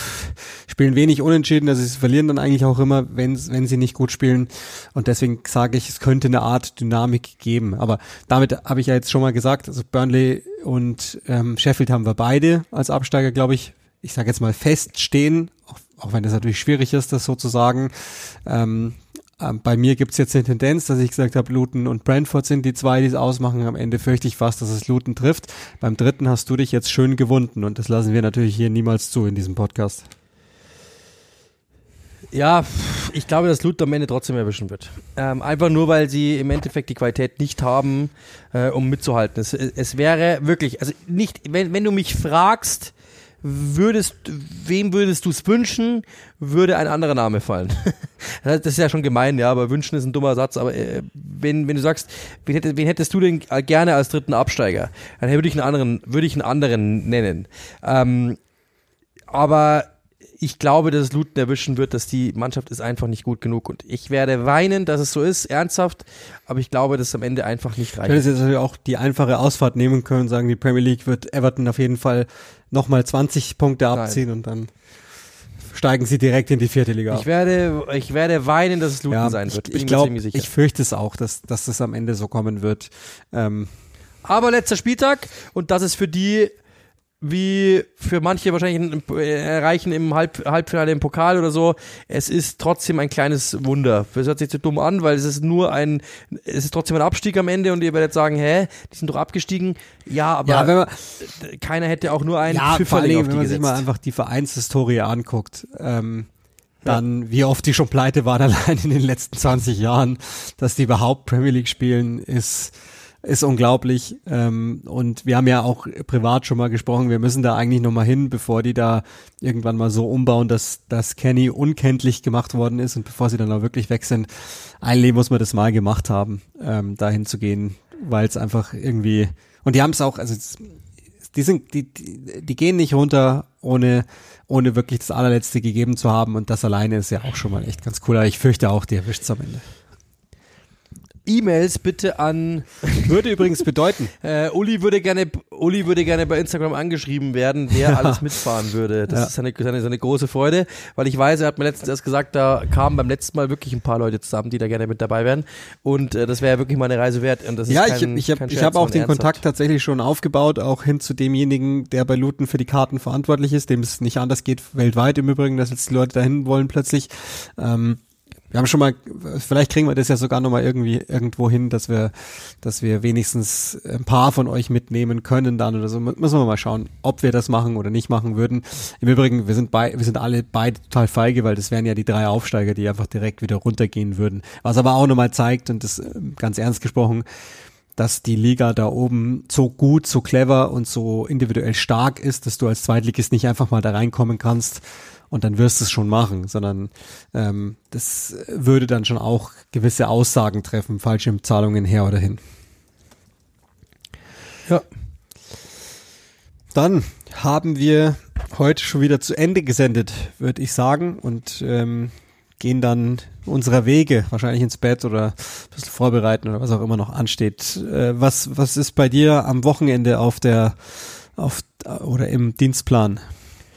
spielen wenig unentschieden, also sie verlieren dann eigentlich auch immer, wenn, wenn sie nicht gut spielen. Und deswegen sage ich, es könnte eine Art Dynamik geben. Aber damit habe ich ja jetzt schon mal gesagt, also Burnley und ähm, Sheffield haben wir beide als Absteiger, glaube ich, ich sage jetzt mal feststehen, auch, auch wenn das natürlich schwierig ist, das so zu sagen. Ähm, ähm, bei mir gibt's jetzt eine Tendenz, dass ich gesagt habe, Luton und Brentford sind die zwei, die es ausmachen. Am Ende fürchte ich fast, dass es Luton trifft. Beim dritten hast du dich jetzt schön gewunden und das lassen wir natürlich hier niemals zu in diesem Podcast. Ja, ich glaube, dass Luton am Ende trotzdem erwischen wird. Ähm, einfach nur, weil sie im Endeffekt die Qualität nicht haben, äh, um mitzuhalten. Es, es wäre wirklich, also nicht, wenn, wenn du mich fragst, würdest, wem würdest du es wünschen, würde ein anderer Name fallen. das ist ja schon gemein, ja, aber wünschen ist ein dummer Satz, aber äh, wenn, wenn du sagst, wen, hättest, wen hättest du denn gerne als dritten Absteiger, dann würde ich einen anderen, würde ich einen anderen nennen. Ähm, aber ich glaube, dass es Luton erwischen wird, dass die Mannschaft ist einfach nicht gut genug. Und ich werde weinen, dass es so ist, ernsthaft. Aber ich glaube, dass es am Ende einfach nicht reicht. Ich hätte jetzt natürlich auch die einfache Ausfahrt nehmen können, sagen, die Premier League wird Everton auf jeden Fall nochmal 20 Punkte abziehen Nein. und dann steigen sie direkt in die vierte Liga Ich werde, ich werde weinen, dass es Luton Ja, sein wird. ich, ich glaube, ich fürchte es auch, dass, dass das am Ende so kommen wird. Ähm, Aber letzter Spieltag und das ist für die wie für manche wahrscheinlich ein- äh, erreichen im Halb, Halbfinale im Pokal oder so. Es ist trotzdem ein kleines Wunder. Das hört sich zu dumm an, weil es ist nur ein, es ist trotzdem ein Abstieg am Ende und ihr werdet sagen, hä, die sind doch abgestiegen. Ja, aber ja, man, keiner hätte auch nur einen ja, vor allem, Pfifferling auf die wenn man sich gesetzt. mal einfach die Vereinshistorie anguckt, ähm, dann wie oft die schon pleite waren allein in den letzten 20 Jahren, dass die überhaupt Premier League spielen, ist ist unglaublich. Ähm, und wir haben ja auch privat schon mal gesprochen, wir müssen da eigentlich noch mal hin, bevor die da irgendwann mal so umbauen, dass, dass Kenny unkenntlich gemacht worden ist und bevor sie dann auch wirklich weg sind. Eigentlich muss man das mal gemacht haben, ähm, dahin zu gehen, weil es einfach irgendwie, und die haben es auch, also es, die sind, die, die, die gehen nicht runter, ohne, ohne wirklich das allerletzte gegeben zu haben und das alleine ist ja auch schon mal echt ganz cool, aber ich fürchte auch, die erwischt's am Ende. E-Mails bitte an Würde übrigens bedeuten, äh, Uli würde gerne Uli würde gerne bei Instagram angeschrieben werden, wer alles mitfahren würde. Das Ja. ist seine, seine, seine große Freude, weil ich weiß, er hat mir letztens erst gesagt, da kamen beim letzten Mal wirklich ein paar Leute zusammen, die da gerne mit dabei wären und äh, das wäre ja wirklich mal eine Reise wert und das ist ja, kein, ich, ich habe hab auch den ernsthaft. Kontakt tatsächlich schon aufgebaut, auch hin zu demjenigen, der bei Luton für die Karten verantwortlich ist, dem es nicht anders geht weltweit im Übrigen, dass jetzt die Leute dahin wollen plötzlich. Ähm, wir haben schon mal, vielleicht kriegen wir das ja sogar noch mal irgendwie irgendwo hin, dass wir, dass wir wenigstens ein paar von euch mitnehmen können dann oder so. Müssen wir mal schauen, ob wir das machen oder nicht machen würden. Im Übrigen, wir sind bei, wir sind alle beide total feige, weil das wären ja die drei Aufsteiger, die einfach direkt wieder runtergehen würden. Was aber auch nochmal zeigt, und das ganz ernst gesprochen, dass die Liga da oben so gut, so clever und so individuell stark ist, dass du als Zweitligist nicht einfach mal da reinkommen kannst und dann wirst du es schon machen, sondern ähm, das würde dann schon auch gewisse Aussagen treffen, falsche Zahlungen her oder hin. Ja. Dann haben wir heute schon wieder zu Ende gesendet, würde ich sagen, und ähm, gehen dann unserer Wege, wahrscheinlich ins Bett oder ein bisschen vorbereiten oder was auch immer noch ansteht. Äh, was, was ist bei dir am Wochenende auf der auf oder im Dienstplan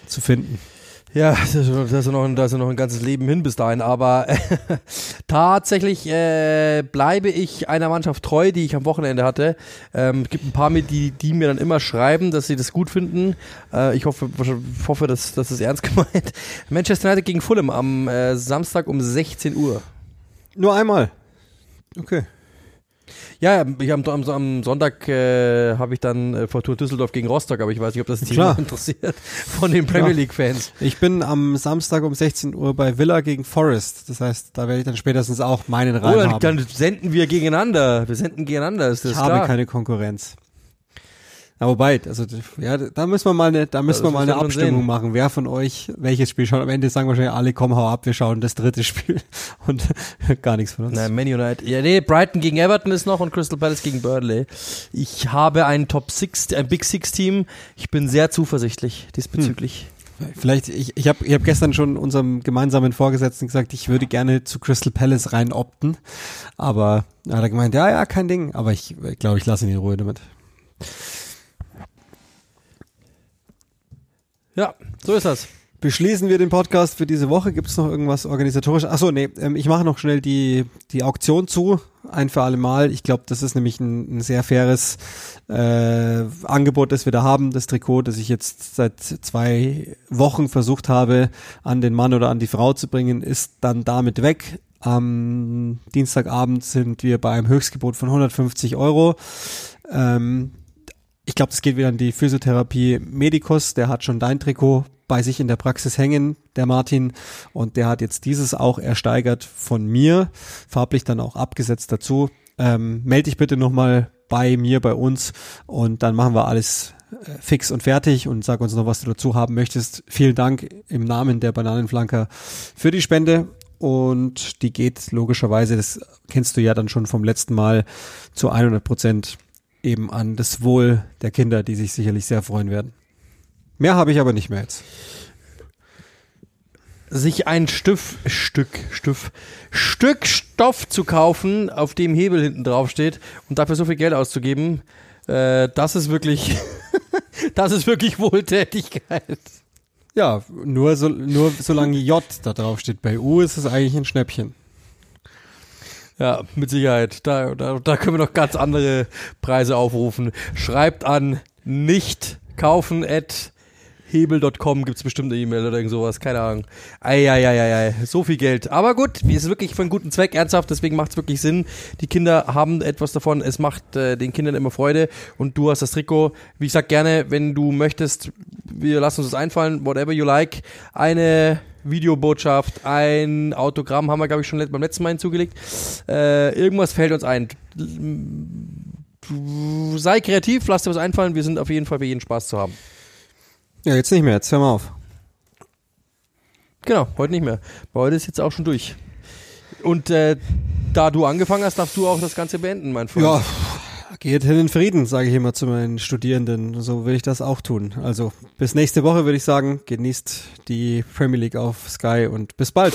zu finden? Ja, da ist, noch, noch ein ganzes Leben hin bis dahin, aber tatsächlich äh, bleibe ich einer Mannschaft treu, die ich am Wochenende hatte. Ähm, es gibt ein paar, mit, die, die mir dann immer schreiben, dass sie das gut finden. Äh, ich hoffe, hoffe dass das ist ernst gemeint. Manchester United gegen Fulham am äh, Samstag um 16 Uhr. Nur einmal. Okay. Ja, ich am, am, am Sonntag äh, habe ich dann äh, Fortuna Düsseldorf gegen Rostock, aber ich weiß nicht, ob das Team Klar. interessiert von den Premier Klar. League-Fans. Ich bin am Samstag um 16 Uhr bei Villa gegen Forest. Das heißt, da werde ich dann spätestens auch meinen Reim Oh, dann, haben. dann senden wir gegeneinander. Wir senden gegeneinander, ist das ich habe klar? keine Konkurrenz. Ja, wobei, also ja, da müssen wir mal eine, da müssen wir das mal eine Abstimmung sehen. machen. Wer von euch welches Spiel schaut? Am Ende sagen wahrscheinlich alle, komm, hau ab, wir schauen das dritte Spiel und gar nichts von uns. Nein, Man United. Ja, nee, Brighton gegen Everton ist noch und Crystal Palace gegen Burnley. Ich habe ein Top Six, ein Big Six Team. Ich bin sehr zuversichtlich diesbezüglich. Vielleicht, ich, ich habe ich hab gestern schon unserem gemeinsamen Vorgesetzten gesagt, ich würde gerne zu Crystal Palace rein opten, aber er hat er gemeint, ja, ja, kein Ding, aber ich glaube, ich, glaub, ich lasse ihn in Ruhe damit. Ja, so ist das. Beschließen wir den Podcast für diese Woche. Gibt es noch irgendwas organisatorisch? Achso, nee, ähm, ich mache noch schnell die, die Auktion zu, ein für alle Mal. Ich glaube, das ist nämlich ein, ein sehr faires äh, Angebot, das wir da haben. Das Trikot, das ich jetzt seit zwei Wochen versucht habe, an den Mann oder an die Frau zu bringen, ist dann damit weg. Am Dienstagabend sind wir bei einem Höchstgebot von 150 Euro. Ähm, ich glaube, das geht wieder an die Physiotherapie Medicus. Der hat schon dein Trikot bei sich in der Praxis hängen, der Martin. Und der hat jetzt dieses auch ersteigert von mir, farblich dann auch abgesetzt dazu. Ähm, meld dich bitte nochmal bei mir, bei uns und dann machen wir alles äh, fix und fertig und sag uns noch, was du dazu haben möchtest. Vielen Dank im Namen der Bananenflanker für die Spende und die geht logischerweise, das kennst du ja dann schon vom letzten Mal, zu 100 Prozent eben an das Wohl der Kinder, die sich sicherlich sehr freuen werden. Mehr habe ich aber nicht mehr jetzt. Sich ein Stift, Stück, Stift, Stück Stoff zu kaufen, auf dem Hebel hinten drauf steht und dafür so viel Geld auszugeben, äh, das ist wirklich, das ist wirklich Wohltätigkeit. Ja, nur, so, nur solange J da drauf steht. Bei U ist es eigentlich ein Schnäppchen. Ja, mit Sicherheit. Da, da, da können wir noch ganz andere Preise aufrufen. Schreibt an nicht kaufen at hebel.com gibt's bestimmt eine E-Mail oder irgend sowas, keine Ahnung. Eieieiei, so viel Geld. Aber gut, es ist wirklich für einen guten Zweck, ernsthaft, deswegen macht's wirklich Sinn. Die Kinder haben etwas davon, es macht äh, den Kindern immer Freude und du hast das Trikot. Wie ich sag gerne, wenn du möchtest, wir lassen uns das einfallen, whatever you like, eine Videobotschaft, ein Autogramm haben wir, glaube ich, schon beim letzten Mal hinzugelegt. Äh, irgendwas fällt uns ein. Sei kreativ, lass dir was einfallen, wir sind auf jeden Fall für jeden Spaß zu haben. Ja, jetzt nicht mehr, jetzt hör mal auf. Genau, heute nicht mehr. Bei heute ist jetzt auch schon durch. Und äh, da du angefangen hast, darfst du auch das Ganze beenden, mein Freund. Ja, geht hin in Frieden, sage ich immer zu meinen Studierenden. So will ich das auch tun. Also bis nächste Woche würde ich sagen, genießt die Premier League auf Sky und bis bald.